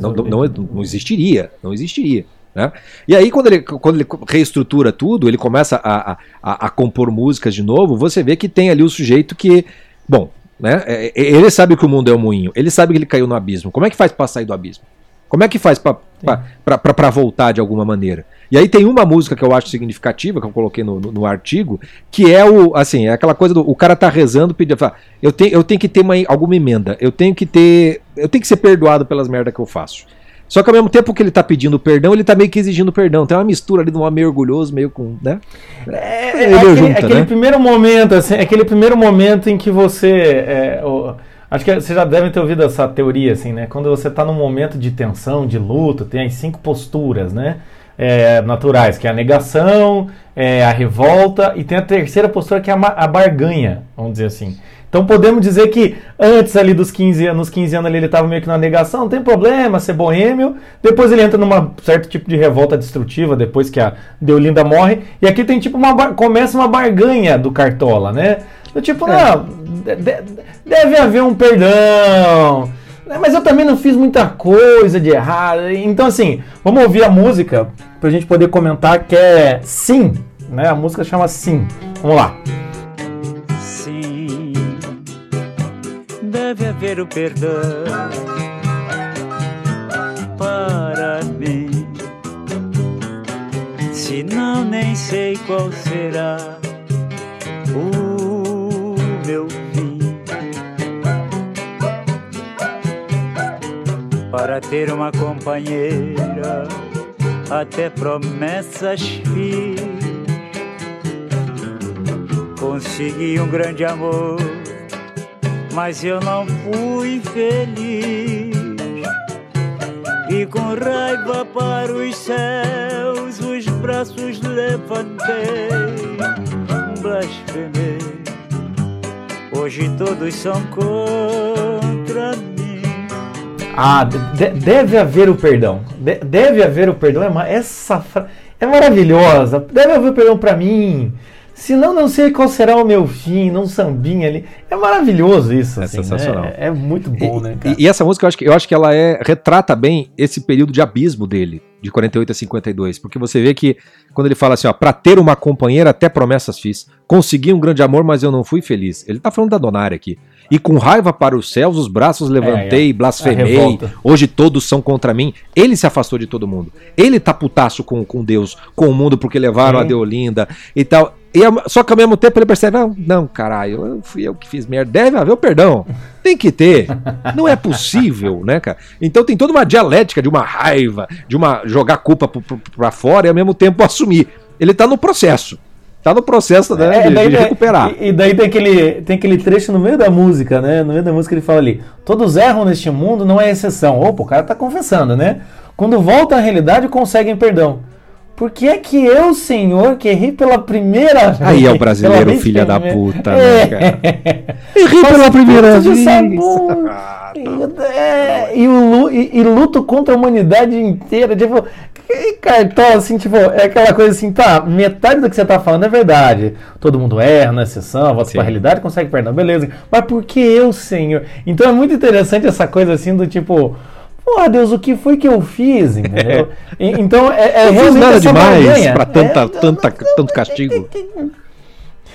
Não, não, não, não existiria, não existiria. Né? E aí, quando ele, quando ele reestrutura tudo, ele começa a, a, a, compor músicas de novo, você vê que tem ali o sujeito que. Bom, né? É, é, ele sabe que o mundo é um moinho, ele sabe que ele caiu no abismo. Como é que faz para sair do abismo? Como é que faz para voltar de alguma maneira? E aí tem uma música que eu acho significativa, que eu coloquei no, no, no artigo, que é o assim, é aquela coisa do o cara tá rezando, pedir, eu tenho, eu tenho que ter uma, alguma emenda, eu tenho que ter, eu tenho que ser perdoado pelas merdas que eu faço. Só que ao mesmo tempo que ele tá pedindo perdão, ele tá meio que exigindo perdão. Tem uma mistura ali de um homem meio orgulhoso, meio com, né? É, é, é aquele, junta, aquele né? primeiro momento, assim, aquele primeiro momento em que você. É, o, acho que vocês já devem ter ouvido essa teoria, assim, né? Quando você tá num momento de tensão, de luto, tem as cinco posturas, né? É, naturais, que é a negação, é, a revolta, e tem a terceira postura que é a, a barganha, vamos dizer assim. Então podemos dizer que antes ali dos 15 anos, nos 15 anos ali ele estava meio que na negação, não tem problema, ser boêmio. Depois ele entra num certo tipo de revolta destrutiva, depois que a Deolinda morre. E aqui tem tipo uma começa uma barganha do Cartola, né? Do tipo, não, deve haver um perdão. Né? Mas eu também não fiz muita coisa de errado. Então, assim, vamos ouvir a música pra gente poder comentar que é Sim, né? A música chama Sim. Vamos lá. deve haver o perdão para mim. Se não, nem sei qual será o Para ter uma companheira, até promessas fiz. Consegui um grande amor mas eu não fui feliz. E com raiva para os céus, os braços levantei, blasfemei. Hoje todos são contra mim. Ah, de deve haver o perdão. De deve haver o perdão. É essa é maravilhosa. Deve haver o perdão para mim. Senão não sei qual será o meu fim, num sambinha ali. É maravilhoso isso. É assim, né? sensacional. Né? É, muito bom, e, né, cara? E, essa música eu acho, que, eu acho que ela é, retrata bem esse período de abismo dele, de 48 a 52. Porque você vê que quando ele fala assim, ó, pra ter uma companheira até promessas fiz. Consegui um grande amor, mas eu não fui feliz. Ele tá falando da Donária aqui. E com raiva para os céus, os braços levantei, é, é. blasfemei. Hoje todos são contra mim. Ele se afastou de todo mundo. Ele tá putaço com, com Deus, com o mundo, porque levaram a Deolinda e tal. E, só que ao mesmo tempo ele percebe, não, não, caralho, eu fui eu que fiz merda. Deve haver o perdão. Tem que ter. Não é possível, né, cara? Então tem toda uma dialética de uma raiva, de uma jogar culpa pra fora e ao mesmo tempo assumir. Ele tá no processo. Tá no processo né, é, de, de, recuperar. E, e, daí tem aquele, tem aquele trecho no meio da música, né? No meio da música ele fala ali: Todos erram neste mundo, não é exceção. Opa, o cara tá confessando, né? Quando volta à realidade, conseguem perdão. Por que é que eu, senhor, que errei pela primeira vez? Aí é o brasileiro filha da puta, né, é. cara? Errei pela primeira vez. Ah, tá. é, e, o, e, e, luto contra a humanidade inteira. Tipo, cartão, assim, tipo, é aquela coisa assim, tá, metade do que você tá falando é verdade. Todo mundo erra, na exceção, volta pra realidade, consegue perdão, beleza. Mas por que eu, senhor? Então é muito interessante essa coisa assim do tipo Porra, Deus, o que foi que eu fiz? Entendeu? É. Então, é, é fiz nada demais para tanta, é, tanta, tanto castigo.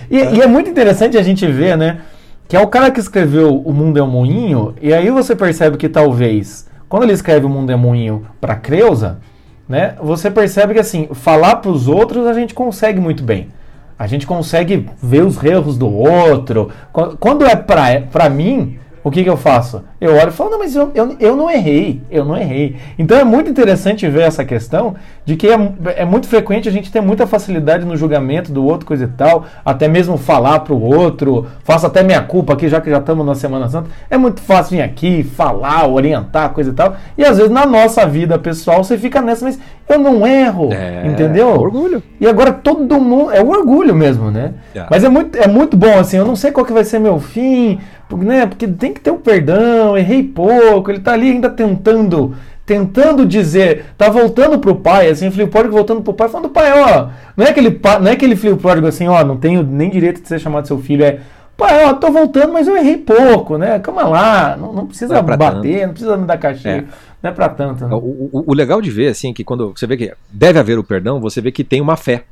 E, e, é muito interessante a gente ver, né? Que é o cara que escreveu O Mundo é um Moinho, e aí você percebe que talvez, quando ele escreve O Mundo é um Moinho para Creusa, né? Você percebe que assim, falar para os outros a gente consegue muito bem. A gente consegue ver os erros do outro. Quando é para mim, o que, que eu faço? Eu olho e falo, não, mas eu, eu, eu não errei, eu não errei. Então é muito interessante ver essa questão de que é, é muito frequente a gente ter muita facilidade no julgamento do outro, coisa e tal, até mesmo falar para o outro, faço até minha culpa aqui, já que já estamos na Semana Santa. É muito fácil vir aqui, falar, orientar, coisa e tal. E às vezes na nossa vida pessoal você fica nessa, mas eu não erro, é, entendeu? É orgulho. E agora todo mundo, é o orgulho mesmo, né? É. Mas é muito, é muito bom, assim, eu não sei qual que vai ser meu fim, né? Porque tem que ter o um perdão, errei pouco, ele está ali ainda tentando tentando dizer, tá voltando pro pai, assim, filho pródigo voltando pro pai, falando, pai, ó, não é aquele, não é aquele filho pródigo assim, ó, não tenho nem direito de ser chamado seu filho, é, pai, ó, tô voltando, mas eu errei pouco, né, calma lá, não, não precisa não é bater, tanto. não precisa me dar cachê. É. Não é pra tanto. Né? O, o, o, legal de ver, assim, que quando você vê que deve haver o perdão, você vê que tem uma fé.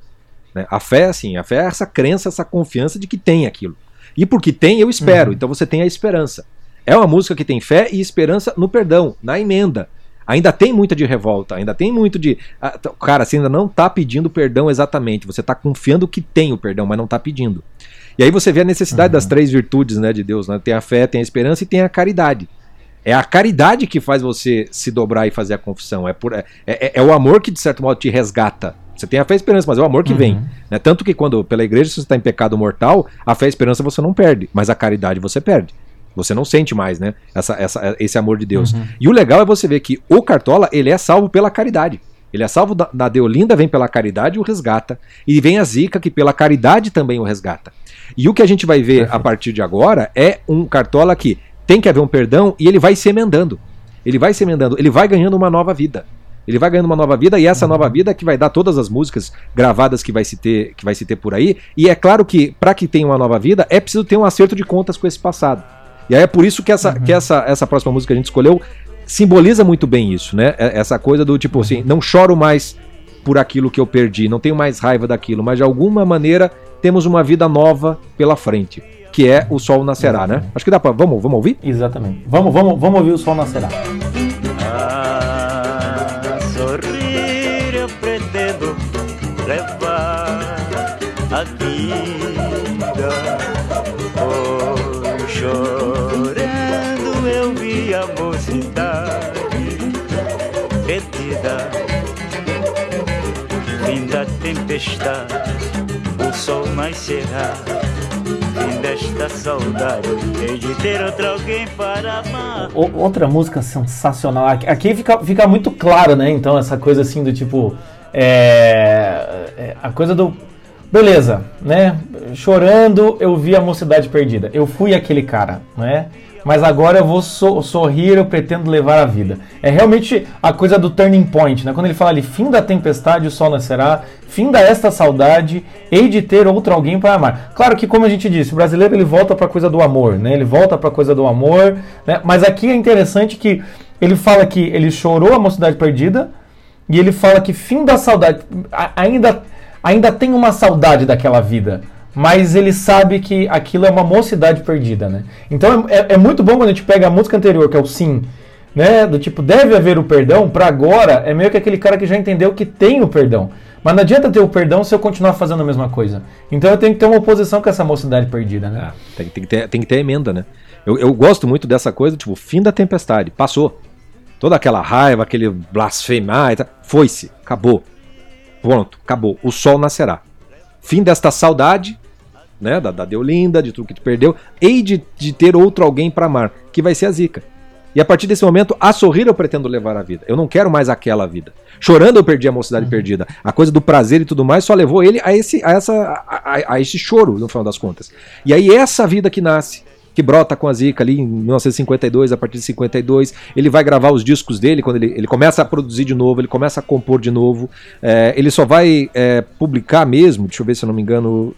Né? A fé, assim, a fé é essa crença, essa confiança de que tem aquilo. E porque tem, eu espero. Uhum. Então você tem a esperança. É uma música que tem fé e esperança no perdão, na emenda. Ainda tem muita de revolta, ainda tem muito de. Ah, cara, você ainda não está pedindo perdão exatamente. Você está confiando que tem o perdão, mas não está pedindo. E aí você vê a necessidade uhum. das três virtudes né, de Deus. Né? Tem a fé, tem a esperança e tem a caridade. É a caridade que faz você se dobrar e fazer a confissão. É, por, é, é, é o amor que, de certo modo, te resgata. Você tem a fé e a esperança, mas é o amor que uhum. vem. Né? Tanto que quando, pela igreja, se você está em pecado mortal, a fé e a esperança você não perde, mas a caridade você perde. Você não sente mais, né? Essa, essa, esse amor de Deus. Uhum. E o legal é você ver que o Cartola, ele é salvo pela caridade. Ele é salvo da, da Deolinda, vem pela caridade e o resgata. E vem a Zica, que pela caridade também o resgata. E o que a gente vai ver a partir de agora é um Cartola que tem que haver um perdão e ele vai se emendando. Ele vai se emendando, ele vai ganhando uma nova vida. Ele vai ganhando uma nova vida e essa uhum. nova vida que vai dar todas as músicas gravadas que vai se ter, que vai se ter por aí. E é claro que para que tenha uma nova vida é preciso ter um acerto de contas com esse passado. E aí é por isso que essa, uhum. que essa, essa próxima música que a gente escolheu simboliza muito bem isso, né? É, essa coisa do tipo assim, não choro mais por aquilo que eu perdi, não tenho mais raiva daquilo, mas de alguma maneira temos uma vida nova pela frente, que é o sol nascerá, né? Acho que dá para vamos, vamos ouvir? Exatamente. Vamos, vamos, vamos ouvir o sol nascerá. O sol. Fim desta saudade, de ter alguém para amar. Outra música sensacional. Aqui fica, fica muito claro, né? Então, essa coisa assim do tipo. É, é, a coisa do Beleza, né? Chorando, eu vi a mocidade perdida. Eu fui aquele cara, né? Mas agora eu vou so sorrir, eu pretendo levar a vida. É realmente a coisa do turning point, né? Quando ele fala ali, fim da tempestade, o sol nascerá, fim da esta saudade, hei de ter outro alguém para amar. Claro que, como a gente disse, o brasileiro ele volta para a coisa do amor, né? Ele volta para a coisa do amor, né? Mas aqui é interessante que ele fala que ele chorou a mocidade perdida e ele fala que fim da saudade ainda ainda tem uma saudade daquela vida, mas ele sabe que aquilo é uma mocidade perdida, né? Então é, é muito bom quando a gente pega a música anterior, que é o Sim, né? Do tipo, deve haver o perdão, para agora é meio que aquele cara que já entendeu que tem o perdão. Mas não adianta ter o perdão se eu continuar fazendo a mesma coisa. Então eu tenho que ter uma oposição com essa mocidade perdida, né? Ah, tem, tem, que ter, tem que ter emenda, né? Eu, eu gosto muito dessa coisa, tipo, fim da tempestade, passou. Toda aquela raiva, aquele blasfemar, foi-se, acabou. Pronto, acabou. O sol nascerá. Fim desta saudade, né? Da, da Deolinda, de tudo que te perdeu. Hei de, de ter outro alguém para amar, que vai ser a Zica. E a partir desse momento, a sorrir eu pretendo levar a vida. Eu não quero mais aquela vida. Chorando eu perdi a mocidade uhum. perdida. A coisa do prazer e tudo mais só levou ele a esse, a essa, a, a, esse choro, no final das contas. E aí essa vida que nasce, que brota com a Zica ali em 1952, a partir de 52. Ele vai gravar os discos dele, quando ele, ele começa a produzir de novo, ele começa a compor de novo. É, ele só vai é, publicar mesmo, deixa eu ver se eu não me engano,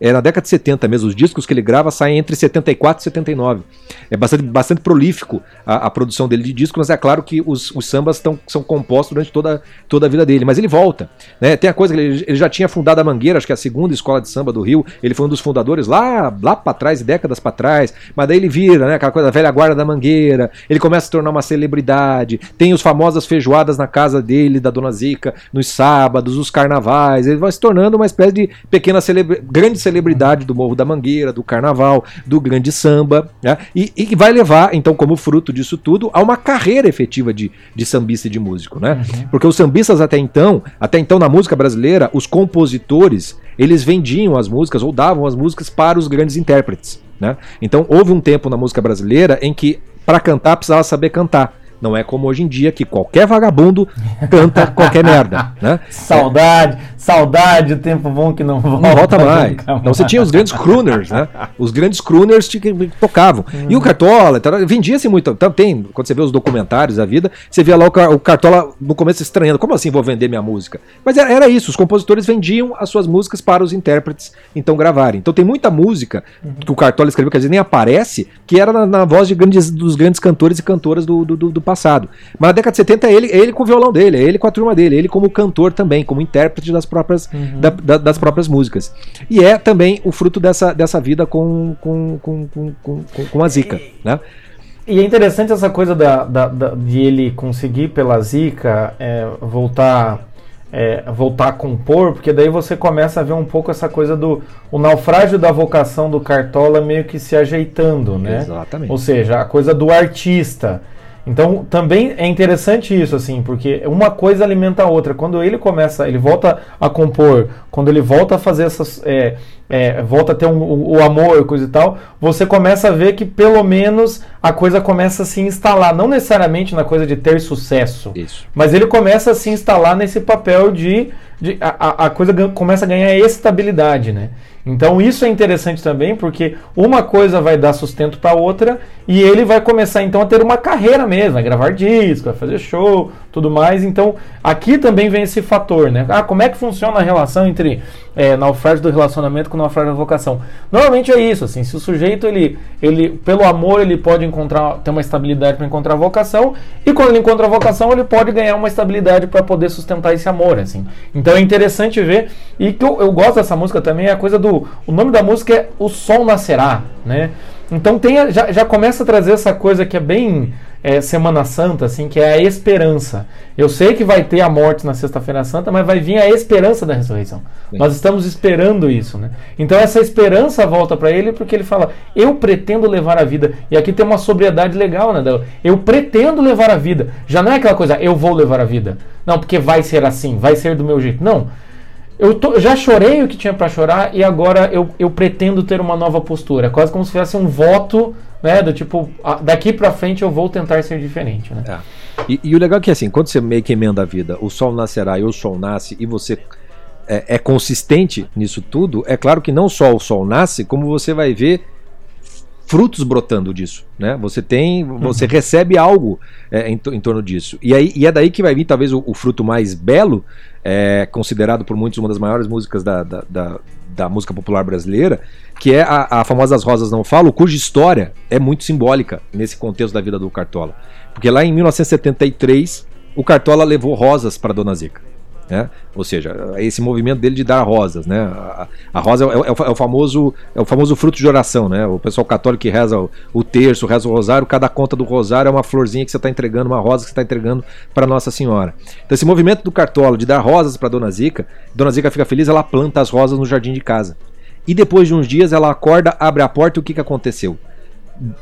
é na década de 70 mesmo. Os discos que ele grava saem entre 74 e 79. É bastante, bastante prolífico a, a produção dele de discos, mas é claro que os, os sambas tão, são compostos durante toda, toda a vida dele. Mas ele volta. Né? Tem a coisa que ele, ele, já tinha fundado a Mangueira, acho que é a segunda escola de samba do Rio. Ele foi um dos fundadores lá, lá para trás, décadas para trás. Mas daí ele vira, né? Aquela coisa da velha guarda da Mangueira. Ele começa a se tornar uma celebridade. Tem os famosas feijoadas na casa dele, da Dona Zica, nos sábados, os carnavais. Ele vai se tornando uma espécie de pequeno pequena celebre, grande celebridade do Morro da Mangueira, do Carnaval, do grande samba, né? e, e vai levar, então, como fruto disso tudo, a uma carreira efetiva de, de sambista e de músico, né? Uhum. Porque os sambistas até então, até então na música brasileira, os compositores, eles vendiam as músicas ou davam as músicas para os grandes intérpretes, né? Então houve um tempo na música brasileira em que para cantar precisava saber cantar Não é como hoje em dia que qualquer vagabundo canta qualquer merda, né? Saudade, saudade, o tempo bom que não volta. Não volta mais. Então você tinha os grandes crooners, né? Os grandes crooners que tocavam. E o Cartola, vendia-se muito. Então, tem, quando você vê os documentários da vida, você vê lá o Cartola no começo estranhando. Como assim vou vender minha música? Mas era, era isso, os compositores vendiam as suas músicas para os intérpretes então gravarem. Então tem muita música que o Cartola escreveu, que às vezes nem aparece, que era na, na voz de grandes, dos grandes cantores e cantoras do, do, do, passado. Mas na década de 70 é ele, é ele com o violão dele, é ele com a turma dele, é ele como cantor também, como intérprete das próprias, uhum. da, da, das próprias músicas. E é também o fruto dessa, dessa vida com, com, com, com, com, com a Zica, né? E é interessante essa coisa da, da, da, de ele conseguir pela Zica é, voltar é, voltar a compor, porque daí você começa a ver um pouco essa coisa do o naufrágio da vocação do Cartola meio que se ajeitando, né? Exatamente. Ou seja, a coisa do artista. Então também é interessante isso, assim, porque uma coisa alimenta a outra. Quando ele começa, ele volta a compor, quando ele volta a fazer essas. É, é, volta a ter um, o, o amor, coisa e tal, você começa a ver que pelo menos a coisa começa a se instalar. Não necessariamente na coisa de ter sucesso, isso. mas ele começa a se instalar nesse papel de. de a, a coisa começa a ganhar estabilidade, né? Então isso é interessante também, porque uma coisa vai dar sustento para outra e ele vai começar então a ter uma carreira mesmo, vai gravar disco, vai fazer show, tudo mais. Então aqui também vem esse fator, né? Ah, como é que funciona a relação entre é, naufrágio do relacionamento com naufrágio da vocação? Normalmente é isso, assim, se o sujeito ele, ele pelo amor ele pode encontrar ter uma estabilidade para encontrar a vocação e quando ele encontra a vocação ele pode ganhar uma estabilidade para poder sustentar esse amor, assim. Então é interessante ver e que eu, eu gosto dessa música também é a coisa do o nome da música é O Sol Nascerá, né? Então tem, já, já começa a trazer essa coisa que é bem é, Semana Santa, assim, que é a esperança. Eu sei que vai ter a morte na Sexta-feira Santa, mas vai vir a esperança da ressurreição. Sim. Nós estamos esperando isso, né? Então essa esperança volta para ele porque ele fala: eu pretendo levar a vida. E aqui tem uma sobriedade legal, né? Eu pretendo levar a vida. Já não é aquela coisa, eu vou levar a vida. Não, porque vai ser assim, vai ser do meu jeito. Não. Eu tô, já chorei o que tinha para chorar e agora eu, eu pretendo ter uma nova postura. Quase como se fosse um voto, né? Do tipo, daqui para frente eu vou tentar ser diferente, né? É. E, e, o legal é que assim, quando você meio que emenda a vida, o sol nascerá e o sol nasce, e você é, é consistente nisso tudo, é claro que não só o sol nasce, como você vai ver frutos brotando disso, né? Você tem, você uhum. recebe algo é, em, em, torno disso. E, aí, e é daí que vai vir talvez o, o fruto mais belo, é, considerado por muitos uma das maiores músicas da, da, da, da música popular brasileira, que é a, a famosa As Rosas Não Falam, cuja história é muito simbólica nesse contexto da vida do Cartola. Porque lá em 1973, o Cartola levou rosas para Dona Zica. Né? Ou seja, esse movimento dele de dar rosas, né? A, a rosa é, é, é, o famoso é o famoso fruto de oração, né? O pessoal católico que reza o, o terço, reza o rosário, cada conta do rosário é uma florzinha que você está entregando, uma rosa que você está entregando para Nossa Senhora. Então esse movimento do cartola de dar rosas para Dona Zica, Dona Zica fica feliz, ela planta as rosas no jardim de casa. E depois de uns dias ela acorda, abre a porta e o que, que aconteceu?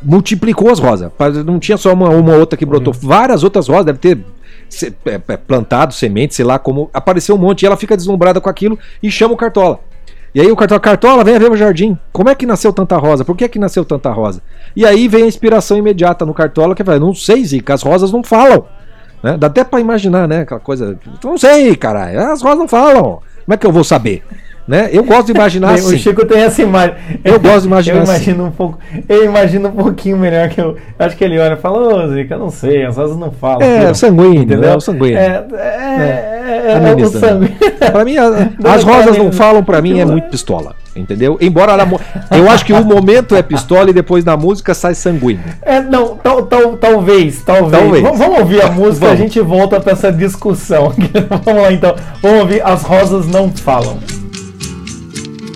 multiplicou as rosas. Não tinha só uma, uma outra que brotou, uhum. várias outras rosas, deve ter é, é, plantado, semente, sei lá como. Apareceu um monte e ela fica deslumbrada com aquilo e chama o Cartola. E aí o Cartola, Cartola, vem ver o jardim. Como é que nasceu tanta rosa? Por que, que nasceu tanta rosa? E aí vem a inspiração imediata no Cartola, que vai, não sei, Zica, as rosas não falam. Né? Dá até para imaginar, né? Aquela coisa. Não sei, caralho, as rosas não falam. Como é que eu vou saber? Né? Eu gosto de imaginar assim. O Chico tem essa imagem. Eu gosto de imaginar eu imagino assim. Um pouco, eu imagino um pouquinho melhor que eu. Acho que ele olha e fala, ô Zica, eu não sei, as asas não falam. É, filho. sanguíneo, entendeu? É, sanguíneo. É, é, é, é, é o sangue. Pra mim, a, as rosas não falam, pra mim, é muito pistola. Entendeu? Embora eu acho que o momento é pistola e depois na música sai sanguíneo. É, não, tal, tal, talvez, talvez. talvez. Vamos ouvir a música e a gente volta para essa discussão. vamos lá então. Vamos ouvir As Rosas Não Falam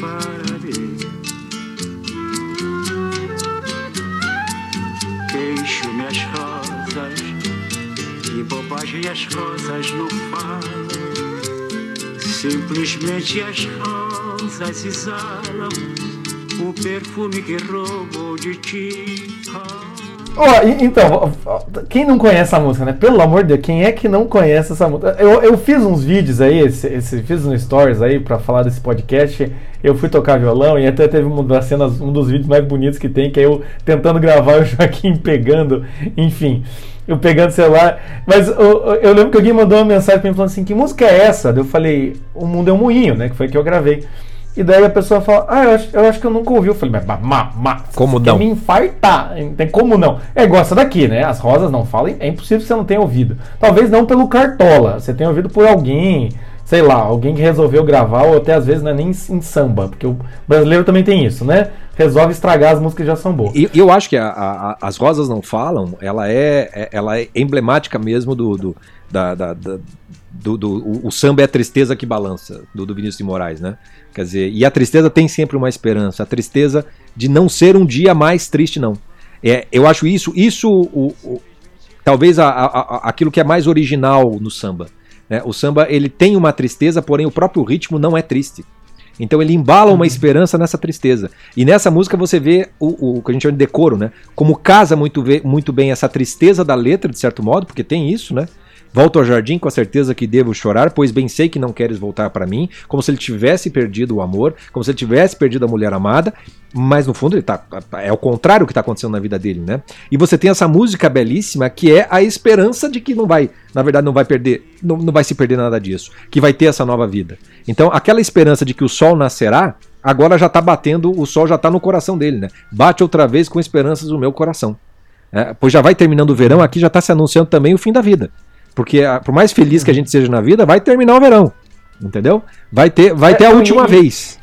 para ver. Queixo-me as rosas Que bobagem as rosas não falam, simplesmente as rosas exalam o perfume que roubou de ti. E- então, quem não conhece a música, né? Pelo amor de Deus, quem é que não conhece essa música? Eu, eu fiz uns vídeos aí, esse, esse- fiz uns stories aí pra falar desse podcast. Eu fui tocar violão e até teve uma das cenas, um dos vídeos mais bonitos que tem, que é eu tentando gravar o Joaquim pegando, enfim, eu pegando celular. Mas eu, eu lembro que alguém mandou uma mensagem pra mim falando assim: que música é essa? Eu falei: O Mundo é um Moinho, né? Que foi que eu gravei. E daí a pessoa fala: Ah, eu acho, eu acho que eu nunca ouvi. Eu falei: Mas, ma, ma, Como não? me infartar. Tem como não. É igual essa daqui, né? As rosas não falam. É impossível que você não tenha ouvido. Talvez não pelo Cartola. Você tenha ouvido por alguém, sei lá, alguém que resolveu gravar, ou até às vezes não é nem em samba. Porque o brasileiro também tem isso, né? Resolve estragar as músicas que já são boas. E eu acho que a- a- a- as rosas não falam, ela é, é- ela é emblemática mesmo do, do, da, da- da- do, do- o, o samba é a tristeza que balança, do, do Vinícius de Moraes, né? Quer dizer, e a tristeza tem sempre uma esperança, a tristeza de não ser um dia mais triste, não. É, eu acho isso, isso o, o- talvez a- a- a- aquilo que é mais original no samba. né? O samba ele tem uma tristeza, porém o próprio ritmo não é triste. Então ele embala uma esperança nessa tristeza. E nessa música você vê o, o que a gente chama de decoro, né? Como casa muito, muito bem essa tristeza da letra, de certo modo, porque tem isso, né? Volto ao jardim com a certeza que devo chorar, pois bem sei que não queres voltar para mim, como se ele tivesse perdido o amor, como se ele tivesse perdido a mulher amada, mas no fundo ele tá é o contrário que está acontecendo na vida dele, né? E você tem essa música belíssima que é a esperança de que não vai, na verdade não vai perder, não, não vai se perder nada disso, que vai ter essa nova vida. Então, aquela esperança de que o sol nascerá, agora já tá batendo, o sol já tá no coração dele, né? Bate outra vez com esperanças no meu coração. É, pois já vai terminando o verão, aqui já está se anunciando também o fim da vida. Porque ah, por mais feliz que a gente seja na vida, vai terminar o verão. Entendeu? Vai ter, vai É, ter a última e- vez.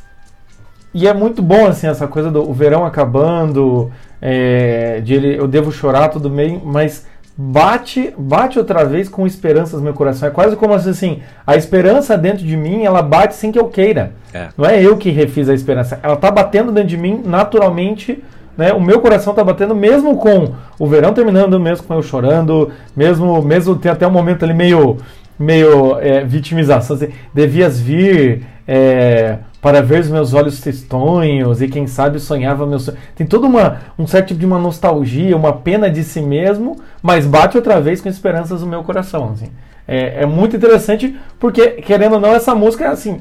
E é muito bom, assim, essa coisa do o verão acabando, é, de ele, eu devo chorar, tudo bem, mas bate, bate outra vez com esperanças no meu coração. É quase como assim, a esperança dentro de mim, ela bate sem que eu queira. É. Não é eu que refiz a esperança. Ela tá batendo dentro de mim naturalmente, né? O meu coração tá batendo mesmo com o verão terminando, mesmo com eu chorando, mesmo, mesmo tem até um momento ali meio, meio é, vitimização. Assim, devias vir é, para ver os meus olhos tristonhos e quem sabe sonhava meu sonho. Tem todo uma, um certo tipo de uma nostalgia, uma pena de si mesmo, mas bate outra vez com esperanças no meu coração. Assim. É, é muito interessante porque, querendo ou não, essa música é assim.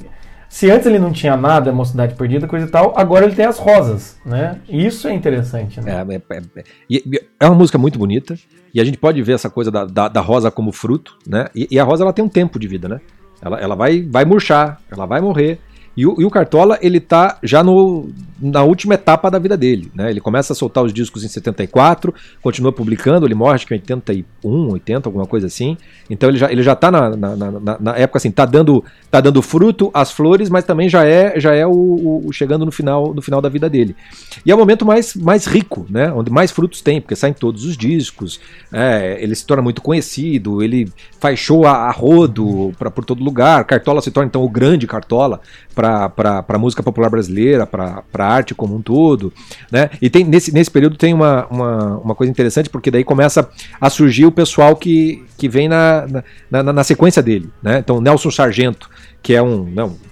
Se antes ele não tinha nada, Mocidade Perdida, coisa e tal, agora ele tem as rosas, né? Isso é interessante, né? É, é, é, e- é uma música muito bonita. E a gente pode ver essa coisa da, da, da rosa como fruto, né? E, e a rosa ela tem um tempo de vida, né? Ela, ela vai, vai murchar, ela vai morrer. E o, e o Cartola, ele tá já no, na última etapa da vida dele, né? Ele começa a soltar os discos em 74, continua publicando, ele morre acho que em 81, 80, alguma coisa assim. Então ele já, ele já tá na, na, na- na época assim, tá dando, tá dando fruto as flores, mas também já é, já é o, o- chegando no final, no final da vida dele. E é o momento mais, mais rico, né? Onde mais frutos tem, porque saem todos os discos, é, ele se torna muito conhecido, ele faz show a, a rodo pra, por todo lugar. Cartola se torna então o grande Cartola a música popular brasileira, para a arte como um todo. Né? E tem, nesse, nesse período tem uma, uma, uma coisa interessante, porque daí começa a surgir o pessoal que, que vem na, na, na, na sequência dele. Né? Então, Nelson Sargento, que é um,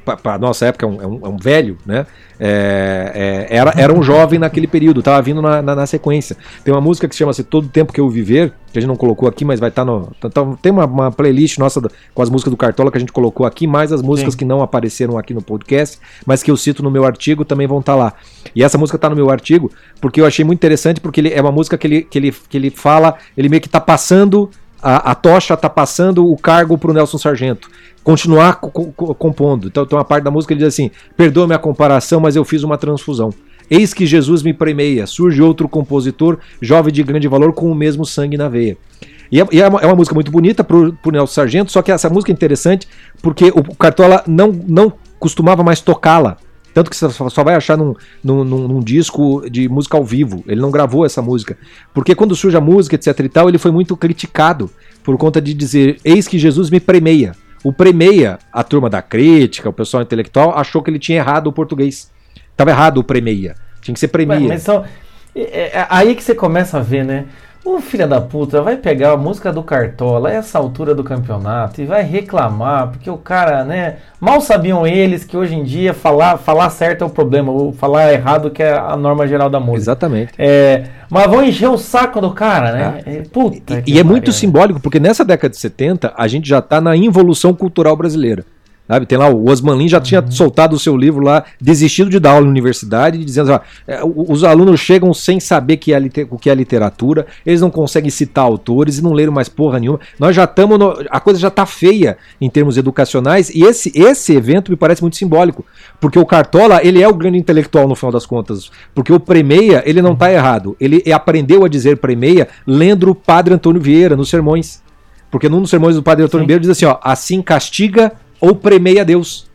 para a nossa época, é um, é um, é um velho, né? É, é, era, era um jovem naquele período, estava vindo na, na, na, sequência. Tem uma música que chama-se Todo Tempo Que Eu Viver, que a gente não colocou aqui, mas vai estar tá no. Tá, tem uma, uma, playlist nossa com as músicas do Cartola que a gente colocou aqui, mais as músicas Sim. que não apareceram aqui no podcast, mas que eu cito no meu artigo também vão estar tá lá. E essa música está no meu artigo porque eu achei muito interessante, porque ele, é uma música que ele, que ele, que ele fala, ele meio que está passando a, a, tocha tá passando o cargo pro Nelson Sargento. Continuar co co compondo. Então tem uma parte da música que ele diz assim: perdoa minha comparação, mas eu fiz uma transfusão. Eis que Jesus me premeia, surge outro compositor, jovem de grande valor, com o mesmo sangue na veia. E é, é, uma, é uma, música muito bonita pro, pro Nelson Sargento, só que essa música é interessante porque o Cartola não, não costumava mais tocá-la. Tanto que você só vai achar num, num, num, disco de música ao vivo. Ele não gravou essa música. Porque quando surge a música, etc e tal, ele foi muito criticado por conta de dizer: Eis que Jesus me premeia. O premeia, a turma da crítica, o pessoal intelectual, achou que ele tinha errado o português. Tava errado o premeia. Tinha que ser premia. Mas são, é, é, aí que você começa a ver, né? O filho da puta vai pegar a música do Cartola, essa altura do campeonato, e vai reclamar, porque o cara, né? Mal sabiam eles que hoje em dia falar, falar certo é o problema, ou falar errado que é a norma geral da música. Exatamente. É, mas vão encher o saco do cara, né? É, puta. E, e é muito simbólico, porque nessa década de 70 a gente já está na involução cultural brasileira. Sabe? Tem lá, o Osman Lin já tinha uhum. soltado o seu livro lá, desistido de dar aula na universidade, dizendo ó, os alunos chegam sem saber que é o que é literatura, eles não conseguem citar autores e não leram mais porra nenhuma. Nós já estamos. A coisa já está feia em termos educacionais, e esse, esse evento me parece muito simbólico. Porque o Cartola, ele é o grande intelectual no final das contas. Porque o Premeia, ele não está errado. Ele aprendeu a dizer Premeia lendo o padre Antônio Vieira nos sermões. Porque num dos sermões do padre Antônio. Vieira diz assim: ó, assim castiga ou premeia Deus.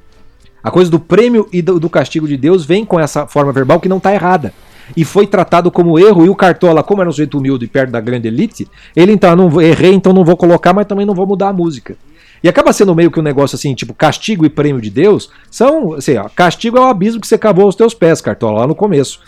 A coisa do prêmio e do, do castigo de Deus vem com essa forma verbal que não está errada. E foi tratado como erro, e o Cartola, como era um sujeito humilde e perto da grande elite, ele então, não errei, então não vou colocar, mas também não vou mudar a música. E acaba sendo meio que um negócio assim, tipo, castigo e prêmio de Deus, são, assim, ó, castigo é o abismo que você cavou aos teus pés, Cartola, lá no começo.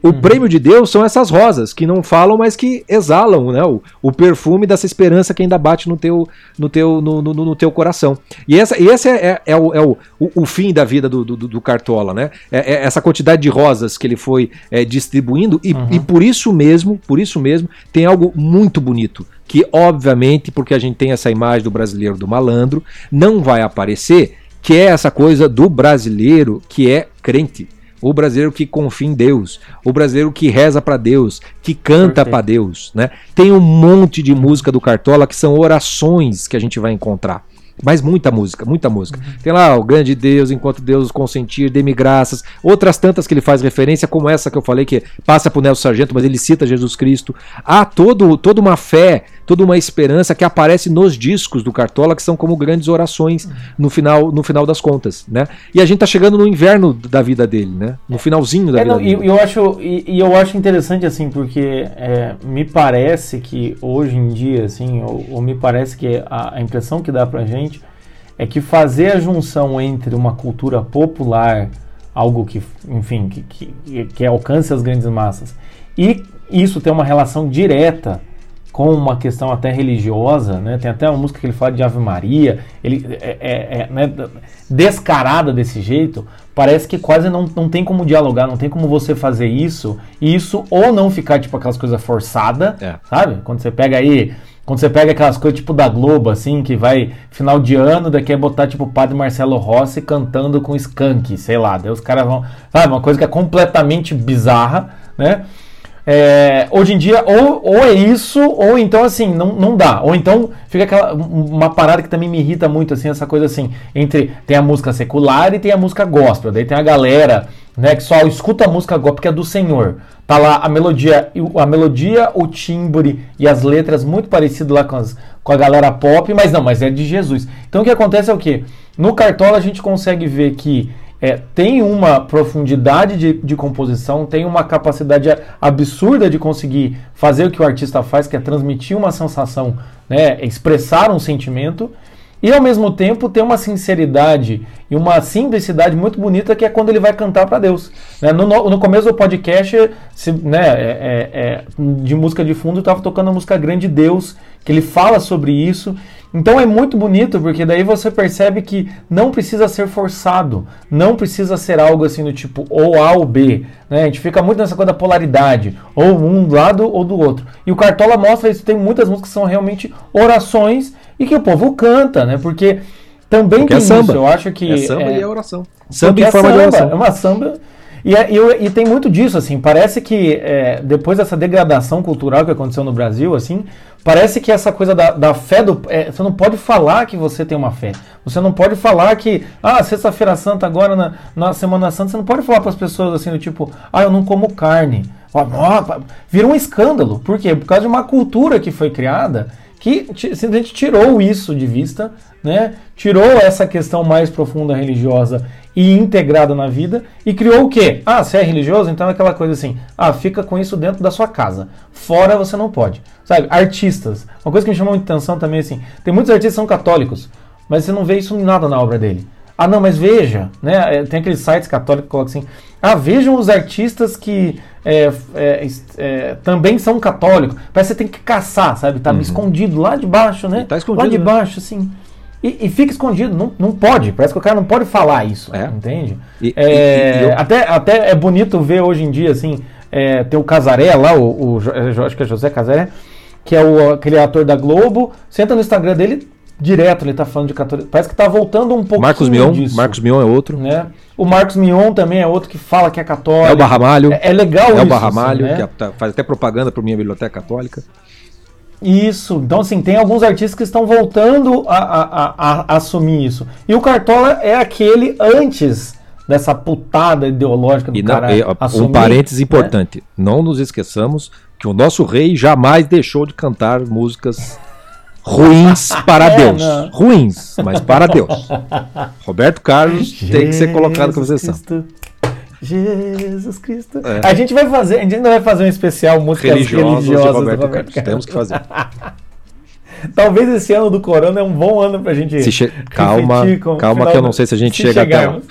O uhum. prêmio de Deus são essas rosas que não falam, mas que exalam né, o, o perfume dessa esperança que ainda bate no teu, no teu, no, no, no teu coração. E, essa, e esse é, é, é, o, é o, o, fim da vida do, do, do Cartola, né? É, é, essa quantidade de rosas que ele foi é, distribuindo, e, uhum. e por isso mesmo, por isso mesmo, tem algo muito bonito. Que, obviamente, porque a gente tem essa imagem do brasileiro do malandro, não vai aparecer, que é essa coisa do brasileiro que é crente o brasileiro que confia em Deus, o brasileiro que reza para Deus, que canta para Deus, né? Tem um monte de música do Cartola que são orações que a gente vai encontrar. Mas muita música, muita música. Uhum. Tem lá o grande Deus, enquanto Deus consentir, dê-me graças. Outras tantas que ele faz referência, como essa que eu falei, que passa por Nelson Sargento, mas ele cita Jesus Cristo. Há todo, toda uma fé, toda uma esperança que aparece nos discos do Cartola, que são como grandes orações uhum. no final, no final das contas, né? E a gente tá chegando no inverno da vida dele, né? No finalzinho da é, vida não, dele. E eu acho, e, e, eu acho interessante, assim, porque é, me parece que hoje em dia, assim, ou, ou me parece que a, a impressão que dá pra gente é que fazer a junção entre uma cultura popular, algo que, enfim, que, que, que alcance as grandes massas, e isso tem uma relação direta com uma questão até religiosa, né? Tem até uma música que ele fala de Ave Maria, ele é, é, é né? descarada desse jeito, parece que quase não, não tem como dialogar, não tem como você fazer isso, e isso ou não ficar tipo aquelas coisas forçadas, é. sabe? Quando você pega aí quando você pega aquelas coisas tipo da Globo, assim, que vai final de ano, daqui é botar tipo o Padre Marcelo Rossi cantando com skunk, sei lá. Daí os caras vão. Sabe, uma coisa que é completamente bizarra, né? É, hoje em dia, ou, ou é isso, ou então assim, não, não dá. Ou então fica aquela, uma parada que também me irrita muito, assim, essa coisa assim, entre tem a música secular e tem a música gospel. Daí tem a galera, né, que só escuta a música gospel porque é do Senhor. Tá lá a melodia, a melodia, o timbre e as letras muito parecido lá com, as, com a galera pop, mas não, mas é de Jesus. Então o que acontece é o que? No Cartola a gente consegue ver que é, tem uma profundidade de, de composição, tem uma capacidade absurda de conseguir fazer o que o artista faz, que é transmitir uma sensação, né, expressar um sentimento, e ao mesmo tempo tem uma sinceridade e uma simplicidade muito bonita que é quando ele vai cantar para Deus. Né? No, no, começo do podcast, se, né, é, é, é de música de fundo, estava tocando a música Grande Deus, que ele fala sobre isso. Então é muito bonito, porque daí você percebe que não precisa ser forçado, não precisa ser algo assim do tipo ou A ou B. Né? A gente fica muito nessa coisa da polaridade, ou um lado ou do outro. E o Cartola mostra isso, tem muitas músicas que são realmente orações e que o povo canta, né? Porque também Porque é tem é samba. isso, eu acho que. É samba é... e é oração. Samba em é forma samba, de oração. É uma samba. E, é, e, e, tem muito disso, assim, parece que é, depois dessa degradação cultural que aconteceu no Brasil, assim, parece que essa coisa da, da fé, do, é, você não pode falar que você tem uma fé. Você não pode falar que, ah, sexta-feira santa agora, na, na Semana Santa, você não pode falar para as pessoas assim, do tipo, ah, eu não como carne. Vira um escândalo. Por quê? Por causa de uma cultura que foi criada que simplesmente tirou isso de vista, né? tirou essa questão mais profunda religiosa e integrada na vida e criou o quê? Ah, você é religioso? Então é aquela coisa assim, ah, fica com isso dentro da sua casa. Fora você não pode. Sabe, artistas. Uma coisa que me chamou muita atenção também assim, tem muitos artistas que são católicos, mas você não vê isso em nada na obra dele. Ah, não, mas veja, né? É, tem aqueles sites católicos que colocam assim, ah, vejam os artistas que é, é, é, também são católicos. Parece que você tem que caçar, sabe? Tá escondido lá de baixo, né? Tá escondido, lá de né? baixo, assim. E, e fica escondido, não, não pode. Parece que o cara não pode falar isso, É. entende? E- É, e- eu- até, até é bonito ver hoje em dia, assim, é, tem o Casaré lá, o, o é, acho que é José Casaré, que é o, aquele ator da Globo. Entra no Instagram dele, direto ele tá falando de católico. Parece que tá voltando um pouquinho Marcos Mion, disso. Marcos Mion é outro. né? O Marcos Mion também é outro que fala que é católico. É o Barramalho. É, é legal É isso. o Barramalho, assim, né? que é- tá- faz até propaganda para minha biblioteca católica. Isso. Então, assim, tem alguns artistas que estão voltando a, a- a- a assumir isso. E o Cartola é aquele antes dessa putada ideológica do E não, cara e, assumir, um parênteses né? importante: não nos esqueçamos que o nosso rei jamais deixou de cantar músicas ruins para É, Deus. não. Ruins, mas para Deus. Roberto Carlos tem que ser colocado com Jesus exceção. Cristo. Jesus Cristo. É. A gente vai fazer, a gente ainda vai fazer um especial músicas Religiosos de religiosas do Roberto Carlos. Carlos. Temos que fazer. Talvez esse ano do Corona é um bom ano pra gente. Se Calma, calma que eu não sei se a gente se chega até chegarmos.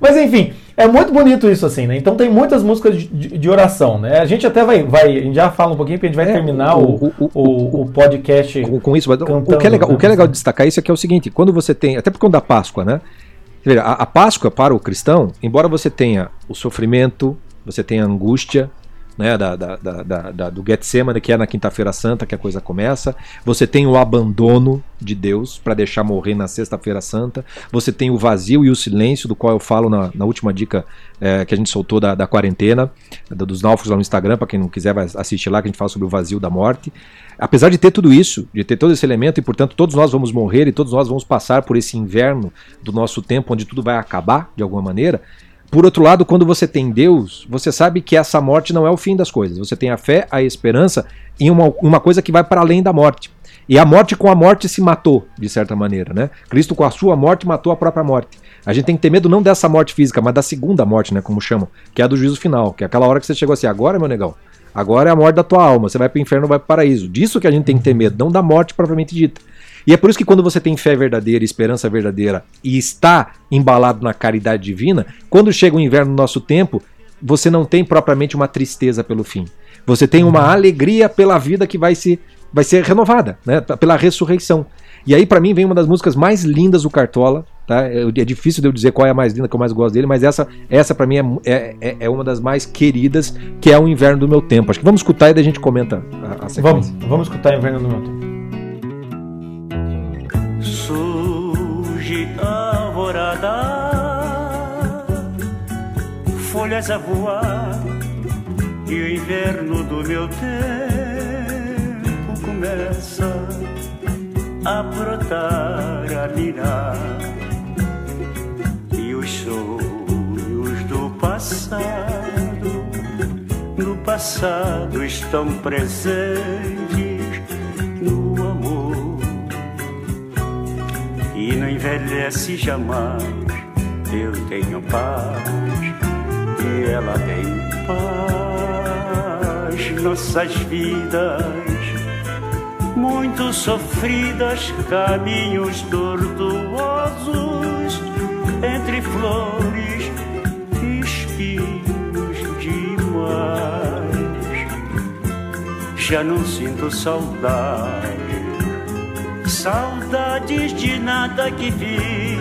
Mas enfim, é muito bonito isso assim, né? Então tem muitas músicas de, de- de oração, né? A gente até vai, vai, a gente já fala um pouquinho, porque a gente vai É, terminar o- o, o- o, podcast. com, com isso, mas o Cantando, que é legal, o que é né? legal de destacar isso é que é o seguinte, quando você tem, até por conta da Páscoa, né? A, a Páscoa para o cristão, embora você tenha o sofrimento, você tenha a angústia, né, da, da, da, da- do Getsemane, que é na quinta-feira santa que a coisa começa, você tem o abandono de Deus para deixar morrer na sexta-feira santa, você tem o vazio e o silêncio, do qual eu falo na, na última dica eh, que a gente soltou da, quarentena, dos náufragos lá no Instagram, para quem não quiser assistir lá, que a gente fala sobre o vazio da morte. Apesar de ter tudo isso, de ter todo esse elemento, e portanto todos nós vamos morrer e todos nós vamos passar por esse inverno do nosso tempo, onde tudo vai acabar de alguma maneira. Por outro lado, quando você tem Deus, você sabe que essa morte não é o fim das coisas. Você tem a fé, a esperança em uma, uma coisa que vai para além da morte. E a morte com a morte se matou, de certa maneira, né? Cristo com a sua morte matou a própria morte. A gente tem que ter medo não dessa morte física, mas da segunda morte, né? Como chamam, que é a do juízo final, que é aquela hora que você chegou assim, agora, meu negão, agora é a morte da tua alma, você vai para o inferno vai para o paraíso. Disso que a gente tem que ter medo, não da morte propriamente dita. E é por isso que quando você tem fé verdadeira, esperança verdadeira e está embalado na caridade divina, quando chega o inverno no nosso tempo, você não tem propriamente uma tristeza pelo fim. Você tem uma alegria pela vida que vai se vai ser renovada, né? Pela ressurreição. E aí para mim vem uma das músicas mais lindas do Cartola, tá? É é difícil de eu dizer qual é a mais linda que eu mais gosto dele, mas essa essa para mim é, é, é- é uma das mais queridas, que é o Inverno do Meu Tempo. Acho que vamos escutar e daí a gente comenta a, a Vamos, sequência. vamos escutar Inverno do Meu Tempo. Surge alvorada, folhas a voar, e o inverno do meu tempo começa brotar, a mirar, e os sonhos do passado, no passado estão presentes no amor e não envelhece jamais. Eu tenho paz e ela tem paz. Nossas vidas muito sofridas, caminhos tortuosos entre flores e espinhos demais. Já não sinto saudade Saudades de nada que vi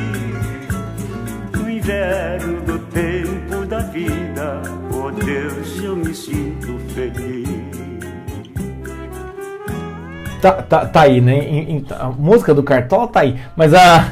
No inverno do tempo da vida Oh Deus, eu me sinto feliz Tá, tá, tá aí, né? Em- em- a música do Cartola tá aí. Mas a.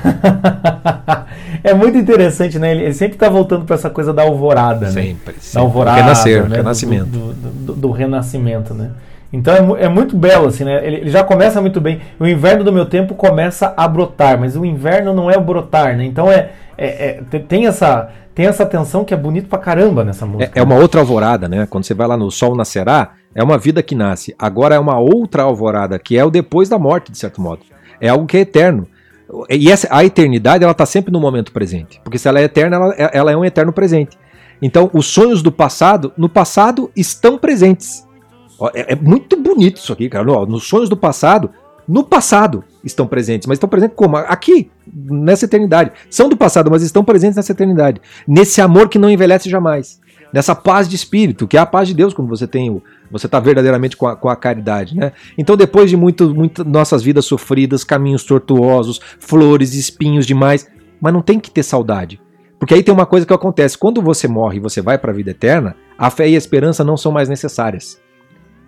é muito interessante, né? Ele, ele sempre tá voltando pra essa coisa da alvorada, né? Sempre, Da sempre. alvorada. Renascer, né? Do- renascimento. Do, do- do- do renascimento, né? Então é, é muito belo, assim, né? Ele, ele já começa muito bem. O inverno do meu tempo começa a brotar, mas o inverno não é o brotar, né? Então é, é- é- te- tem, essa, tem essa tensão que é bonito pra caramba nessa música. É, é uma outra alvorada, né? Quando você vai lá no Sol Nascerá, é uma vida que nasce. Agora é uma outra alvorada, que é o depois da morte, de certo modo. É algo que é eterno. E essa, a eternidade, ela está sempre no momento presente. Porque se ela é eterna, ela, ela é um eterno presente. Então, os sonhos do passado, no passado, estão presentes. É, é muito bonito isso aqui, cara. Ó, Nos sonhos do passado, no passado, estão presentes, mas estão presentes como? Aqui, nessa eternidade. São do passado, mas estão presentes nessa eternidade. Nesse amor que não envelhece jamais. Nessa paz de espírito, que é a paz de Deus quando você tem o, você está verdadeiramente com a, com a, caridade, né? Então, depois de muito, muito nossas vidas sofridas, caminhos tortuosos, flores, espinhos demais, mas não tem que ter saudade. Porque aí tem uma coisa que acontece: quando você morre e você vai para a vida eterna, a fé e a esperança não são mais necessárias.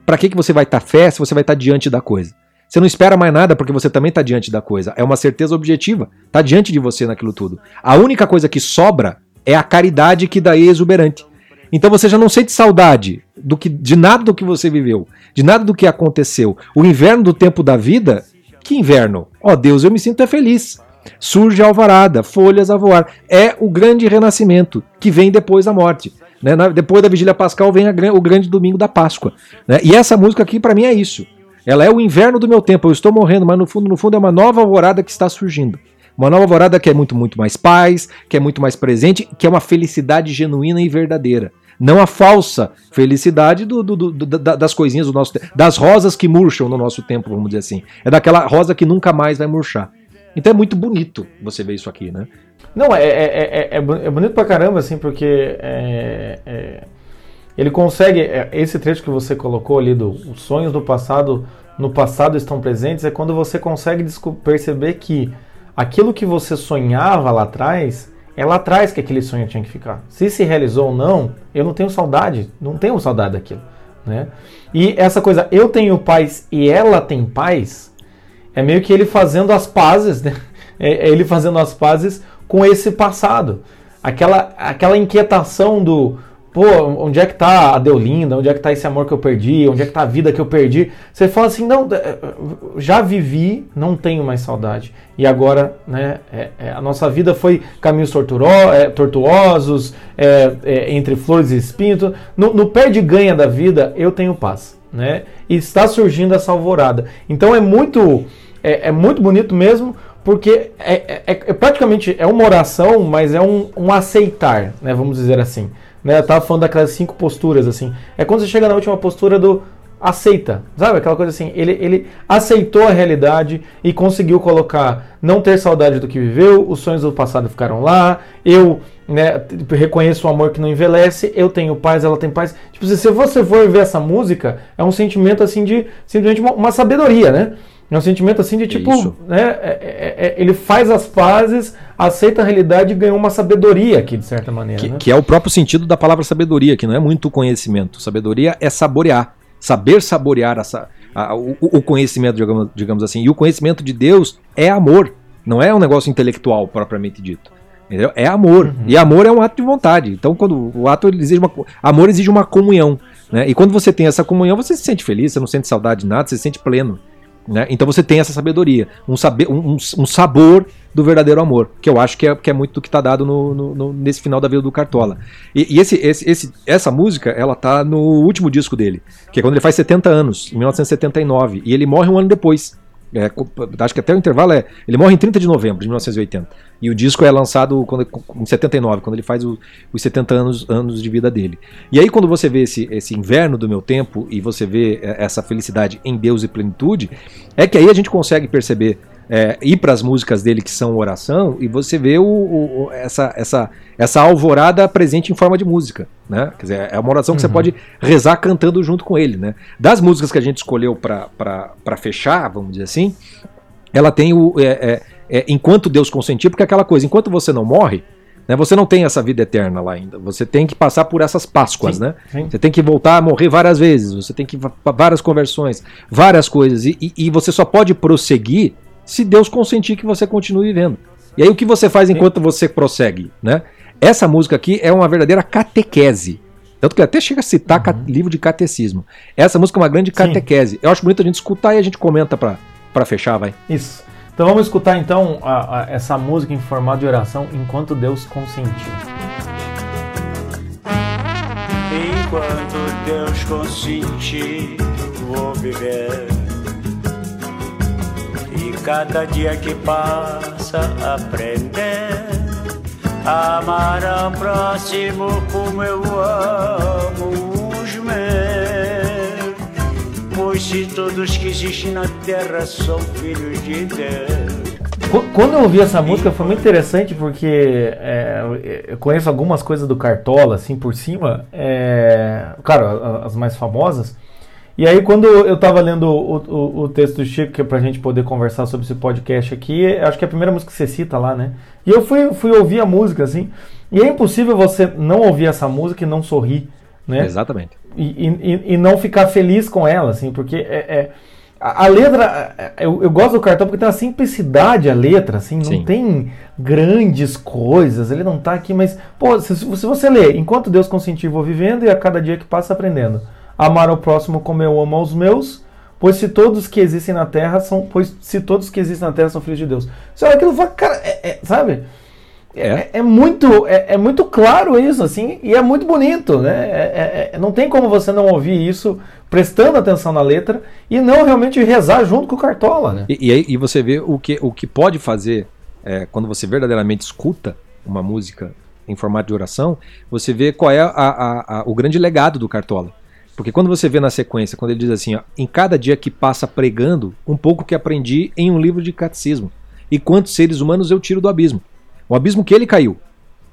Para que, que você vai estar tá fé se você vai estar tá diante da coisa? Você não espera mais nada porque você também está diante da coisa. É uma certeza objetiva. Está diante de você naquilo tudo. A única coisa que sobra é a caridade que daí é exuberante. Então você já não sente saudade do que, de nada do que você viveu, de nada do que aconteceu. O inverno do tempo da vida, que inverno? Ó oh, Deus, eu me sinto é feliz. Surge a alvarada, folhas a voar. É o grande renascimento que vem depois da morte. Né? depois da vigília pascal vem a, o grande domingo da Páscoa. Né? E essa música aqui para mim é isso. Ela é o inverno do meu tempo. Eu estou morrendo, mas no fundo, no fundo é uma nova alvorada que está surgindo. Uma nova alvorada que é muito, muito mais paz, que é muito mais presente, que é uma felicidade genuína e verdadeira. Não a falsa felicidade do, do, do, das coisinhas do nosso das rosas que murcham no nosso tempo, vamos dizer assim. É daquela rosa que nunca mais vai murchar. Então é muito bonito você ver isso aqui, né? Não, é, é, é, é bonito pra caramba, assim, porque ele consegue. esse trecho que você colocou ali do os sonhos do passado no passado estão presentes é quando você consegue perceber que aquilo que você sonhava lá atrás é lá atrás que aquele sonho tinha que ficar. Se se realizou ou não, eu não tenho saudade, não tenho saudade daquilo. Né? E essa coisa, eu tenho paz e ela tem paz, é meio que ele fazendo as pazes, né? É, é ele fazendo as pazes com esse passado. Aquela, aquela inquietação do pô, onde é que tá a Deolinda? Onde é que tá esse amor que eu perdi? Onde é que tá a vida que eu perdi? Você fala assim, não, é, já vivi, não tenho mais saudade. E agora, né, é, é, a nossa vida foi caminhos torturo, é, tortuosos, é, é, entre flores e espinhos. No, no perde-ganha da vida, eu tenho paz, né? E está surgindo essa alvorada. Então é muito, é, muito bonito mesmo, porque é, é, praticamente é uma oração, mas é um, um aceitar, né, vamos dizer assim. Né? Eu tava falando daquelas cinco posturas, assim. É quando você chega na última postura do aceita, sabe? Aquela coisa assim, ele, ele aceitou a realidade e conseguiu colocar, não ter saudade do que viveu, os sonhos do passado ficaram lá, eu né, reconheço o amor que não envelhece, eu tenho paz, ela tem paz. Tipo, se você for ver essa música, é um sentimento assim de simplesmente uma, uma sabedoria, né? É um sentimento assim de tipo, né, é, é, é, ele faz as pazes, aceita a realidade e ganhou uma sabedoria aqui, de certa maneira. Que, né? que é o próprio sentido da palavra sabedoria, que não é muito conhecimento. Sabedoria é saborear, saber saborear essa, a, o, o, conhecimento, digamos, digamos assim. E o conhecimento de Deus é amor, não é um negócio intelectual propriamente dito. Entendeu? É amor. Uhum. E amor é um ato de vontade. Então, quando o ato exige uma. Amor exige uma comunhão. Né? E quando você tem essa comunhão, você se sente feliz, você não sente saudade de nada, você se sente pleno. Né? Então você tem essa sabedoria, um, saber, um, um, sabor do verdadeiro amor, que eu acho que é, que é muito do que está dado no, no, no, nesse final da vida do Cartola. E, e esse, esse, esse, essa música, ela tá no último disco dele, que é quando ele faz 70 anos, em 1979, e ele morre um ano depois. É, acho que até o intervalo é. Ele morre em 30 de novembro de 1980. E o disco é lançado quando, em 79, quando ele faz o, os 70 anos, anos de vida dele. E aí, quando você vê esse, esse inverno do meu tempo e você vê é, essa felicidade em Deus e plenitude, é que aí a gente consegue perceber é, ir para as músicas dele que são oração e você vê o, o, essa, essa, essa alvorada presente em forma de música. Né? Quer dizer, é uma oração que uhum. você pode rezar cantando junto com ele. Né? Das músicas que a gente escolheu para fechar, vamos dizer assim, ela tem o. É, é, é, enquanto Deus consentir, porque é aquela coisa, enquanto você não morre, né, você não tem essa vida eterna lá ainda. Você tem que passar por essas Páscoas, sim, né? Sim. Você tem que voltar a morrer várias vezes, você tem que várias conversões, várias coisas. E, e, e você só pode prosseguir se Deus consentir que você continue vivendo. E aí o que você faz enquanto você prossegue, né? Essa música aqui é uma verdadeira catequese. Tanto que até chega a citar uhum. livro de catecismo. Essa música é uma grande catequese. Sim. Eu acho bonito a gente escutar e a gente comenta para fechar, vai. Isso. Então vamos escutar então a, a, essa música em formato de oração enquanto Deus consentiu. Enquanto Deus consentir, vou viver cada dia que passa aprender a amar ao próximo como eu amo os meus. Pois se todos que existem na terra são filhos de Deus. Quando eu ouvi essa música foi muito interessante porque é, eu conheço algumas coisas do Cartola, assim, por cima. É, claro, as mais famosas. E aí, quando eu estava lendo o, o, o, texto do Chico, que é pra gente poder conversar sobre esse podcast aqui, acho que é a primeira música que você cita lá, né? E eu fui, fui ouvir a música, assim, e é impossível você não ouvir essa música e não sorrir, né? Exatamente. E, e, e não ficar feliz com ela, assim, porque é, é a, a, letra, eu, eu, gosto do cartão porque tem uma simplicidade a letra, assim, não Sim. tem grandes coisas, ele não tá aqui, mas, pô, se, se você ler, enquanto Deus consentir, vou vivendo e a cada dia que passa aprendendo amar o próximo como eu amo aos meus, pois se todos que existem na terra são, pois se todos que existem na terra são filhos de Deus. Você olha aquilo e fala, cara, é, é, sabe? É, é, é muito, é, é, muito claro isso, assim, e é muito bonito, né? É, não tem como você não ouvir isso prestando atenção na letra e não realmente rezar junto com o Cartola, né? E, e, aí, e você vê o que, o que pode fazer quando você verdadeiramente escuta uma música em formato de oração, você vê qual é a, a, a, o grande legado do Cartola. Porque quando você vê na sequência, quando ele diz assim, ó, em cada dia que passa pregando, um pouco que aprendi em um livro de catecismo. E quantos seres humanos eu tiro do abismo? O abismo que ele caiu.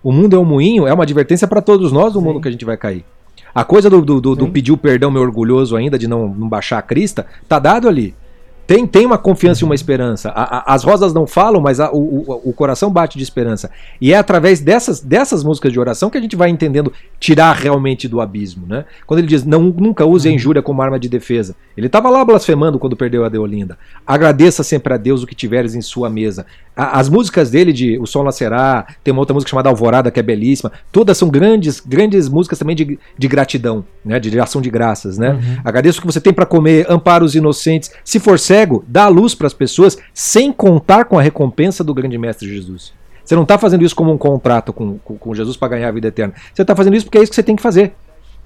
O mundo é um moinho, é uma advertência para todos nós do Sim. mundo que a gente vai cair. A coisa do, do, do, do pedir o perdão, meu orgulhoso ainda, de não, não baixar a crista, tá dado ali. Tem, tem uma confiança e uma esperança. A, a, as rosas não falam, mas a, o, o, coração bate de esperança. E é através dessas, dessas músicas de oração que a gente vai entendendo tirar realmente do abismo. Né? Quando ele diz, não, nunca use a injúria como arma de defesa. Ele estava lá blasfemando quando perdeu a Deolinda. Agradeça sempre a Deus o que tiveres em sua mesa. As músicas dele de O Sol Nascerá, tem uma outra música chamada Alvorada, que é belíssima. Todas são grandes, grandes músicas também de, de gratidão, né? de ação de graças. Né? Uhum. Agradeço o que você tem para comer, ampara os inocentes. Se for cego dá luz para as pessoas sem contar com a recompensa do grande mestre Jesus. Você não está fazendo isso como um contrato com, com, com Jesus para ganhar a vida eterna. Você está fazendo isso porque é isso que você tem que fazer.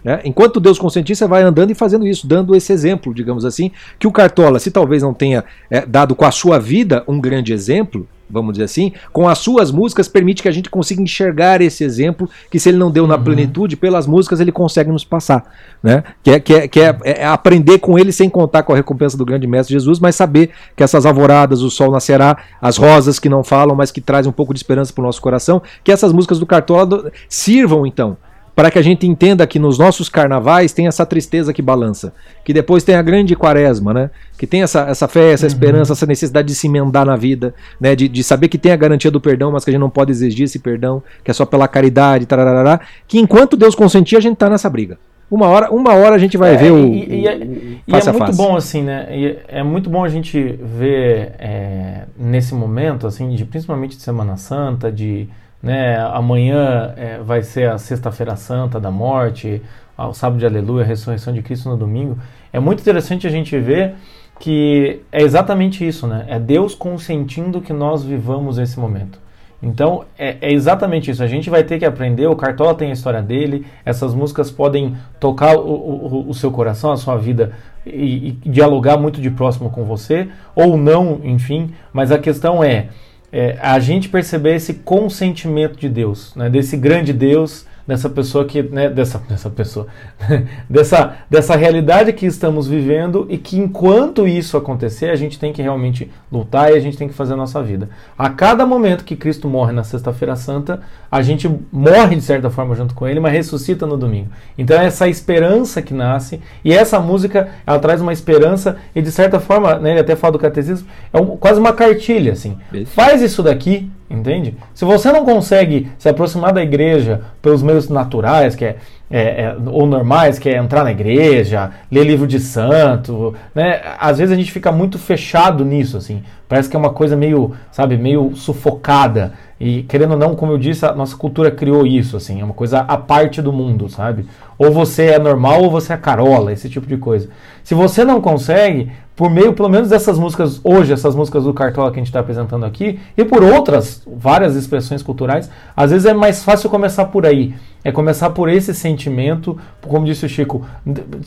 Né? Enquanto Deus consentir, você vai andando e fazendo isso, dando esse exemplo, digamos assim, que o Cartola, se talvez não tenha é, dado com a sua vida um grande exemplo, vamos dizer assim, com as suas músicas permite que a gente consiga enxergar esse exemplo que se ele não deu na uhum. plenitude, pelas músicas ele consegue nos passar, né? Que é, que, é, que é, é, aprender com ele sem contar com a recompensa do grande mestre Jesus, mas saber que essas alvoradas, o sol nascerá, as rosas que não falam, mas que trazem um pouco de esperança para o nosso coração, que essas músicas do Cartola sirvam então para que a gente entenda que nos nossos carnavais tem essa tristeza que balança, que depois tem a grande quaresma, né? Que tem essa, essa fé, essa uhum. esperança, essa necessidade de se emendar na vida, né? De, de saber que tem a garantia do perdão, mas que a gente não pode exigir esse perdão, que é só pela caridade, tararará, que enquanto Deus consentir, a gente tá nessa briga. Uma hora, uma hora a gente vai é, ver o. E, e, é, e é muito bom, assim, né? E é muito bom a gente ver é, nesse momento, assim, de, principalmente de Semana Santa, de né? Amanhã é, vai ser a Sexta-feira Santa da Morte, o Sábado de Aleluia, a ressurreição de Cristo no domingo. É muito interessante a gente ver que é exatamente isso, né? É Deus consentindo que nós vivamos esse momento. Então é, é, exatamente isso. A gente vai ter que aprender. O Cartola tem a história dele. Essas músicas podem tocar o, o, o seu coração, a sua vida e, e, dialogar muito de próximo com você, ou não, enfim. Mas a questão é é, a gente perceber esse consentimento de Deus, né, desse grande Deus dessa pessoa que, né, dessa, dessa pessoa, dessa, dessa realidade que estamos vivendo e que enquanto isso acontecer, a gente tem que realmente lutar e a gente tem que fazer a nossa vida. A cada momento que Cristo morre na Sexta-feira Santa, a gente morre de certa forma junto com ele, mas ressuscita no domingo. Então é essa esperança que nasce e essa música, ela traz uma esperança e de certa forma, né, ele até fala do catecismo, é um, quase uma cartilha assim. Faz isso daqui, Entende? Se você não consegue se aproximar da igreja pelos meios naturais, que é, é, é, ou normais, que é entrar na igreja, ler livro de santo, né? Às vezes a gente fica muito fechado nisso, assim. Parece que é uma coisa meio, sabe, meio sufocada. E querendo ou não, como eu disse, a nossa cultura criou isso, assim, é uma coisa à parte do mundo, sabe? Ou você é normal ou você é carola, esse tipo de coisa. Se você não consegue, por meio, pelo menos dessas músicas, hoje, essas músicas do Cartola que a gente está apresentando aqui, e por outras, várias expressões culturais, às vezes é mais fácil começar por aí. É começar por esse sentimento, como disse o Chico,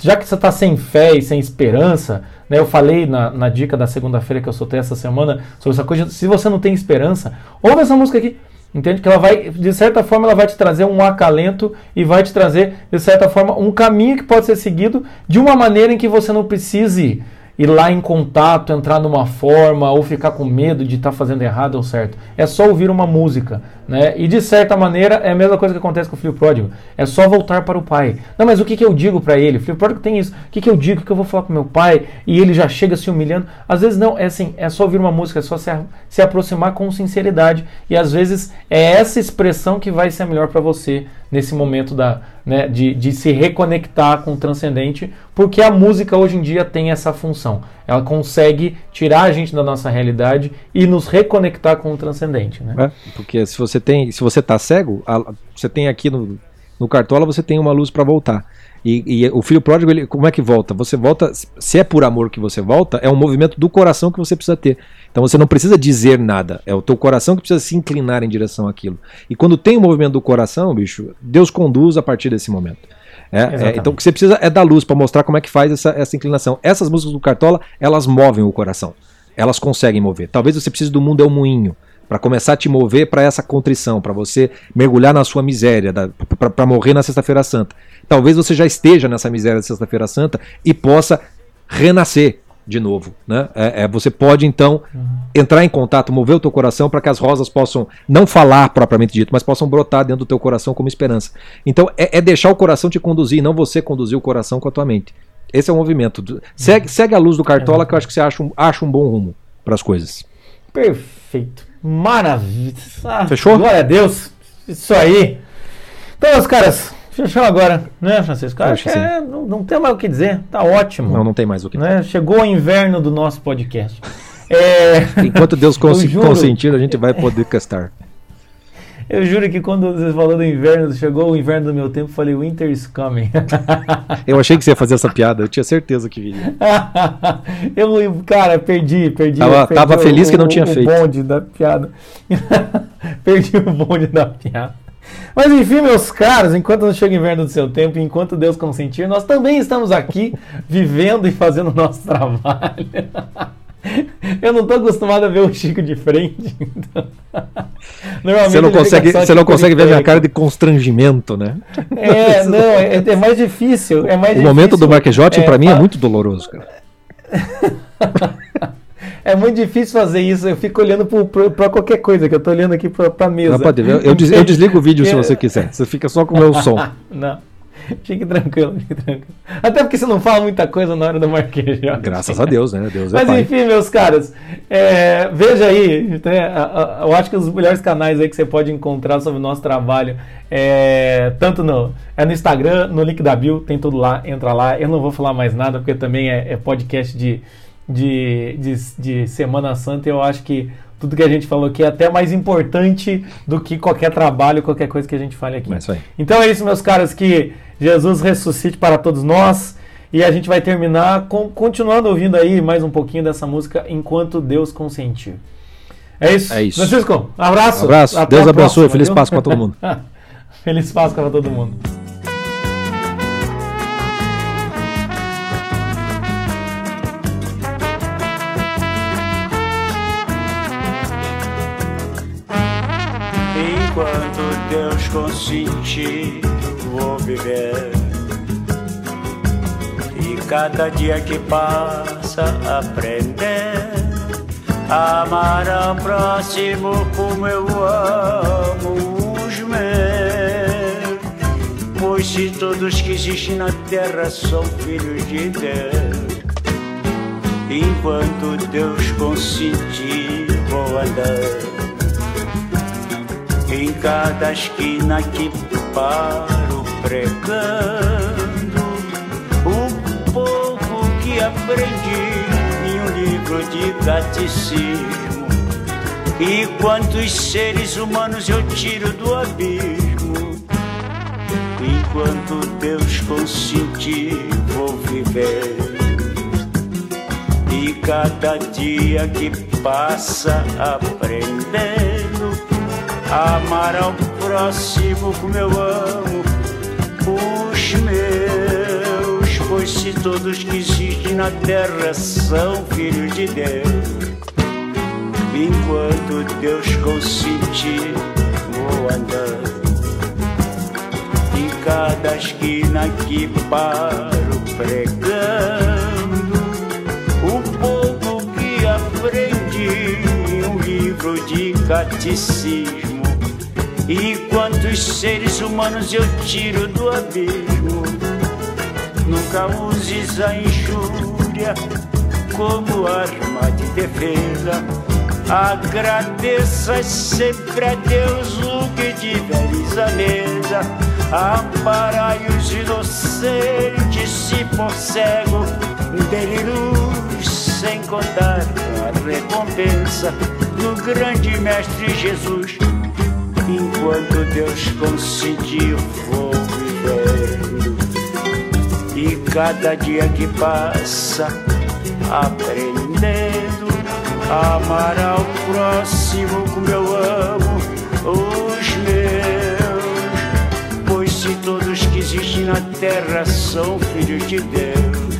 já que você está sem fé e sem esperança, né, eu falei na, na dica da segunda-feira que eu soltei essa semana sobre essa coisa, se você não tem esperança, ouve essa música aqui. Entende? Que ela vai, de certa forma, ela vai te trazer um acalento e vai te trazer, de certa forma, um caminho que pode ser seguido de uma maneira em que você não precise ir lá em contato, entrar numa forma ou ficar com medo de estar tá fazendo errado ou certo. É só ouvir uma música, né? E de certa maneira é a mesma coisa que acontece com o filho pródigo. É só voltar para o pai. Não, mas o que, que eu digo para ele? O filho pródigo tem isso. O que, que eu digo? O que eu vou falar com meu pai? E ele já chega se humilhando. Às vezes não, é assim, é só ouvir uma música, é só se, se aproximar com sinceridade. E às vezes é essa expressão que vai ser melhor para você nesse momento da, né, de, de se reconectar com o transcendente, porque a música hoje em dia tem essa função. Ela consegue tirar a gente da nossa realidade e nos reconectar com o transcendente. Né? É, porque se você tem, se você está cego, a, você tem aqui no, no cartola você tem uma luz para voltar. E, e, o filho pródigo, ele, como é que volta? Você volta, se é por amor que você volta, é um movimento do coração que você precisa ter. Então você não precisa dizer nada, é o teu coração que precisa se inclinar em direção àquilo. E quando tem o um movimento do coração, bicho, Deus conduz a partir desse momento. É, é, então o que você precisa é da luz para mostrar como é que faz essa, essa inclinação. Essas músicas do Cartola, elas movem o coração. Elas conseguem mover. Talvez você precise do mundo é um moinho para começar a te mover para essa contrição, para você mergulhar na sua miséria, para morrer na Sexta-feira Santa. Talvez você já esteja nessa miséria da Sexta-feira Santa e possa renascer, de novo. Né? É, é, você pode então uhum. entrar em contato, mover o teu coração para que as rosas possam não falar propriamente dito, mas possam brotar dentro do teu coração como esperança. Então é, é deixar o coração te conduzir, não você conduzir o coração com a tua mente. Esse é o movimento. Segue, uhum. segue a luz do cartola que eu acho que você acha um, acha um bom rumo para as coisas. Perfeito. Maravilha. Ah, Fechou? Glória a Deus. Isso aí. Então, meus caras, Fechou agora, né, Francisco? Acho, que é, não, não, tem mais o que dizer, tá ótimo. Não, não tem mais o que né? dizer. Chegou o inverno do nosso podcast. É... Enquanto Deus cons juro, consentir, a gente vai poder castar. Eu juro que quando você falou do inverno, chegou o inverno do meu tempo, eu falei Winter is coming. eu achei que você ia fazer essa piada, eu tinha certeza que viria. eu, cara, perdi, perdi. Tava, perdi tava feliz que não tinha o feito. O bonde da piada. perdi o bonde da piada. Mas enfim, meus caros, enquanto não chega o inverno do seu tempo, enquanto Deus consentir, nós também estamos aqui vivendo e fazendo o nosso trabalho. Eu não estou acostumado a ver o Chico de frente. Então... Você não consegue, você não consegue ver a minha cara de constrangimento, né? É, não, é, é mais difícil. É mais o difícil. momento do Marquejote, é, para mim, é muito doloroso, cara. É muito difícil fazer isso. Eu fico olhando para qualquer coisa, que eu estou olhando aqui para a mesa. Não, pode ver. Eu, des, eu desligo o vídeo se você quiser. Você fica só com o meu som. não. Fique tranquilo, fique tranquilo. Até porque você não fala muita coisa na hora do marquês. Graças a Deus, né? Deus é Mas enfim, meus caras, é, veja aí, né, eu acho que os melhores canais aí que você pode encontrar sobre o nosso trabalho, é, tanto no, é no Instagram, no link da Bill, tem tudo lá, entra lá. Eu não vou falar mais nada, porque também é, é podcast de de, de, de Semana Santa, eu acho que tudo que a gente falou aqui é até mais importante do que qualquer trabalho, qualquer coisa que a gente fale aqui. É então é isso, meus caros, que Jesus ressuscite para todos nós. E a gente vai terminar com, continuando ouvindo aí mais um pouquinho dessa música enquanto Deus consentir. É isso. É isso. Francisco, abraço. Um abraço. Até Deus abençoe. Feliz Páscoa para todo mundo. Feliz Páscoa para todo mundo. Consentir, vou viver. E cada dia que passa, aprender a amar ao próximo como eu amo os meus. Pois se todos que existem na terra são filhos de Deus, enquanto Deus consentir, vou andar em cada esquina que paro pregando. O povo que aprendi em um livro de catecismo. E quantos seres humanos eu tiro do abismo. Enquanto Deus consentir vou viver e cada dia que passa aprendendo amar ao próximo como eu amo. Os meus, pois se todos que existem na terra são filhos de Deus, enquanto Deus consentir, vou andando. Em cada esquina que paro pregando o povo que aprende um livro de catecismo e quantos seres humanos eu tiro do abismo nunca uses a injúria como arma de defesa Agradeça sempre a Deus o que tiveres à mesa. Amparai os inocentes, se for cego, dele luz, sem contar a recompensa do grande Mestre Jesus. Enquanto Deus consentiu, vou vivendo. E cada dia que passa, aprendendo amar ao próximo como eu amo os meus. Pois se todos que existem na terra são filhos de Deus,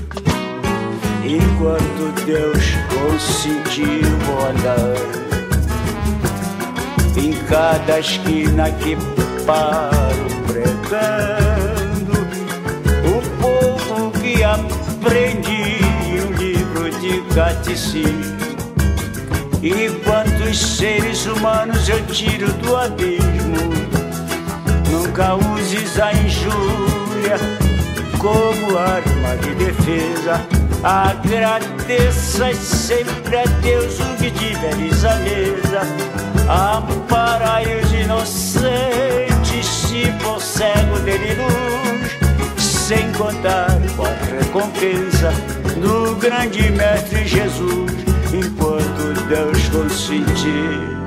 enquanto Deus consentiu andar em cada esquina que paro pregando, o povo que aprende um livro de catecismo e quantos seres humanos eu tiro do abismo? Nunca uses a injúria como arma de defesa. Agradeça sempre a Deus o que tiveres à mesa. Amparai os inocentes, se for cego dele luz. Sem contar com a recompensa do grande Mestre Jesus enquanto Deus consentir,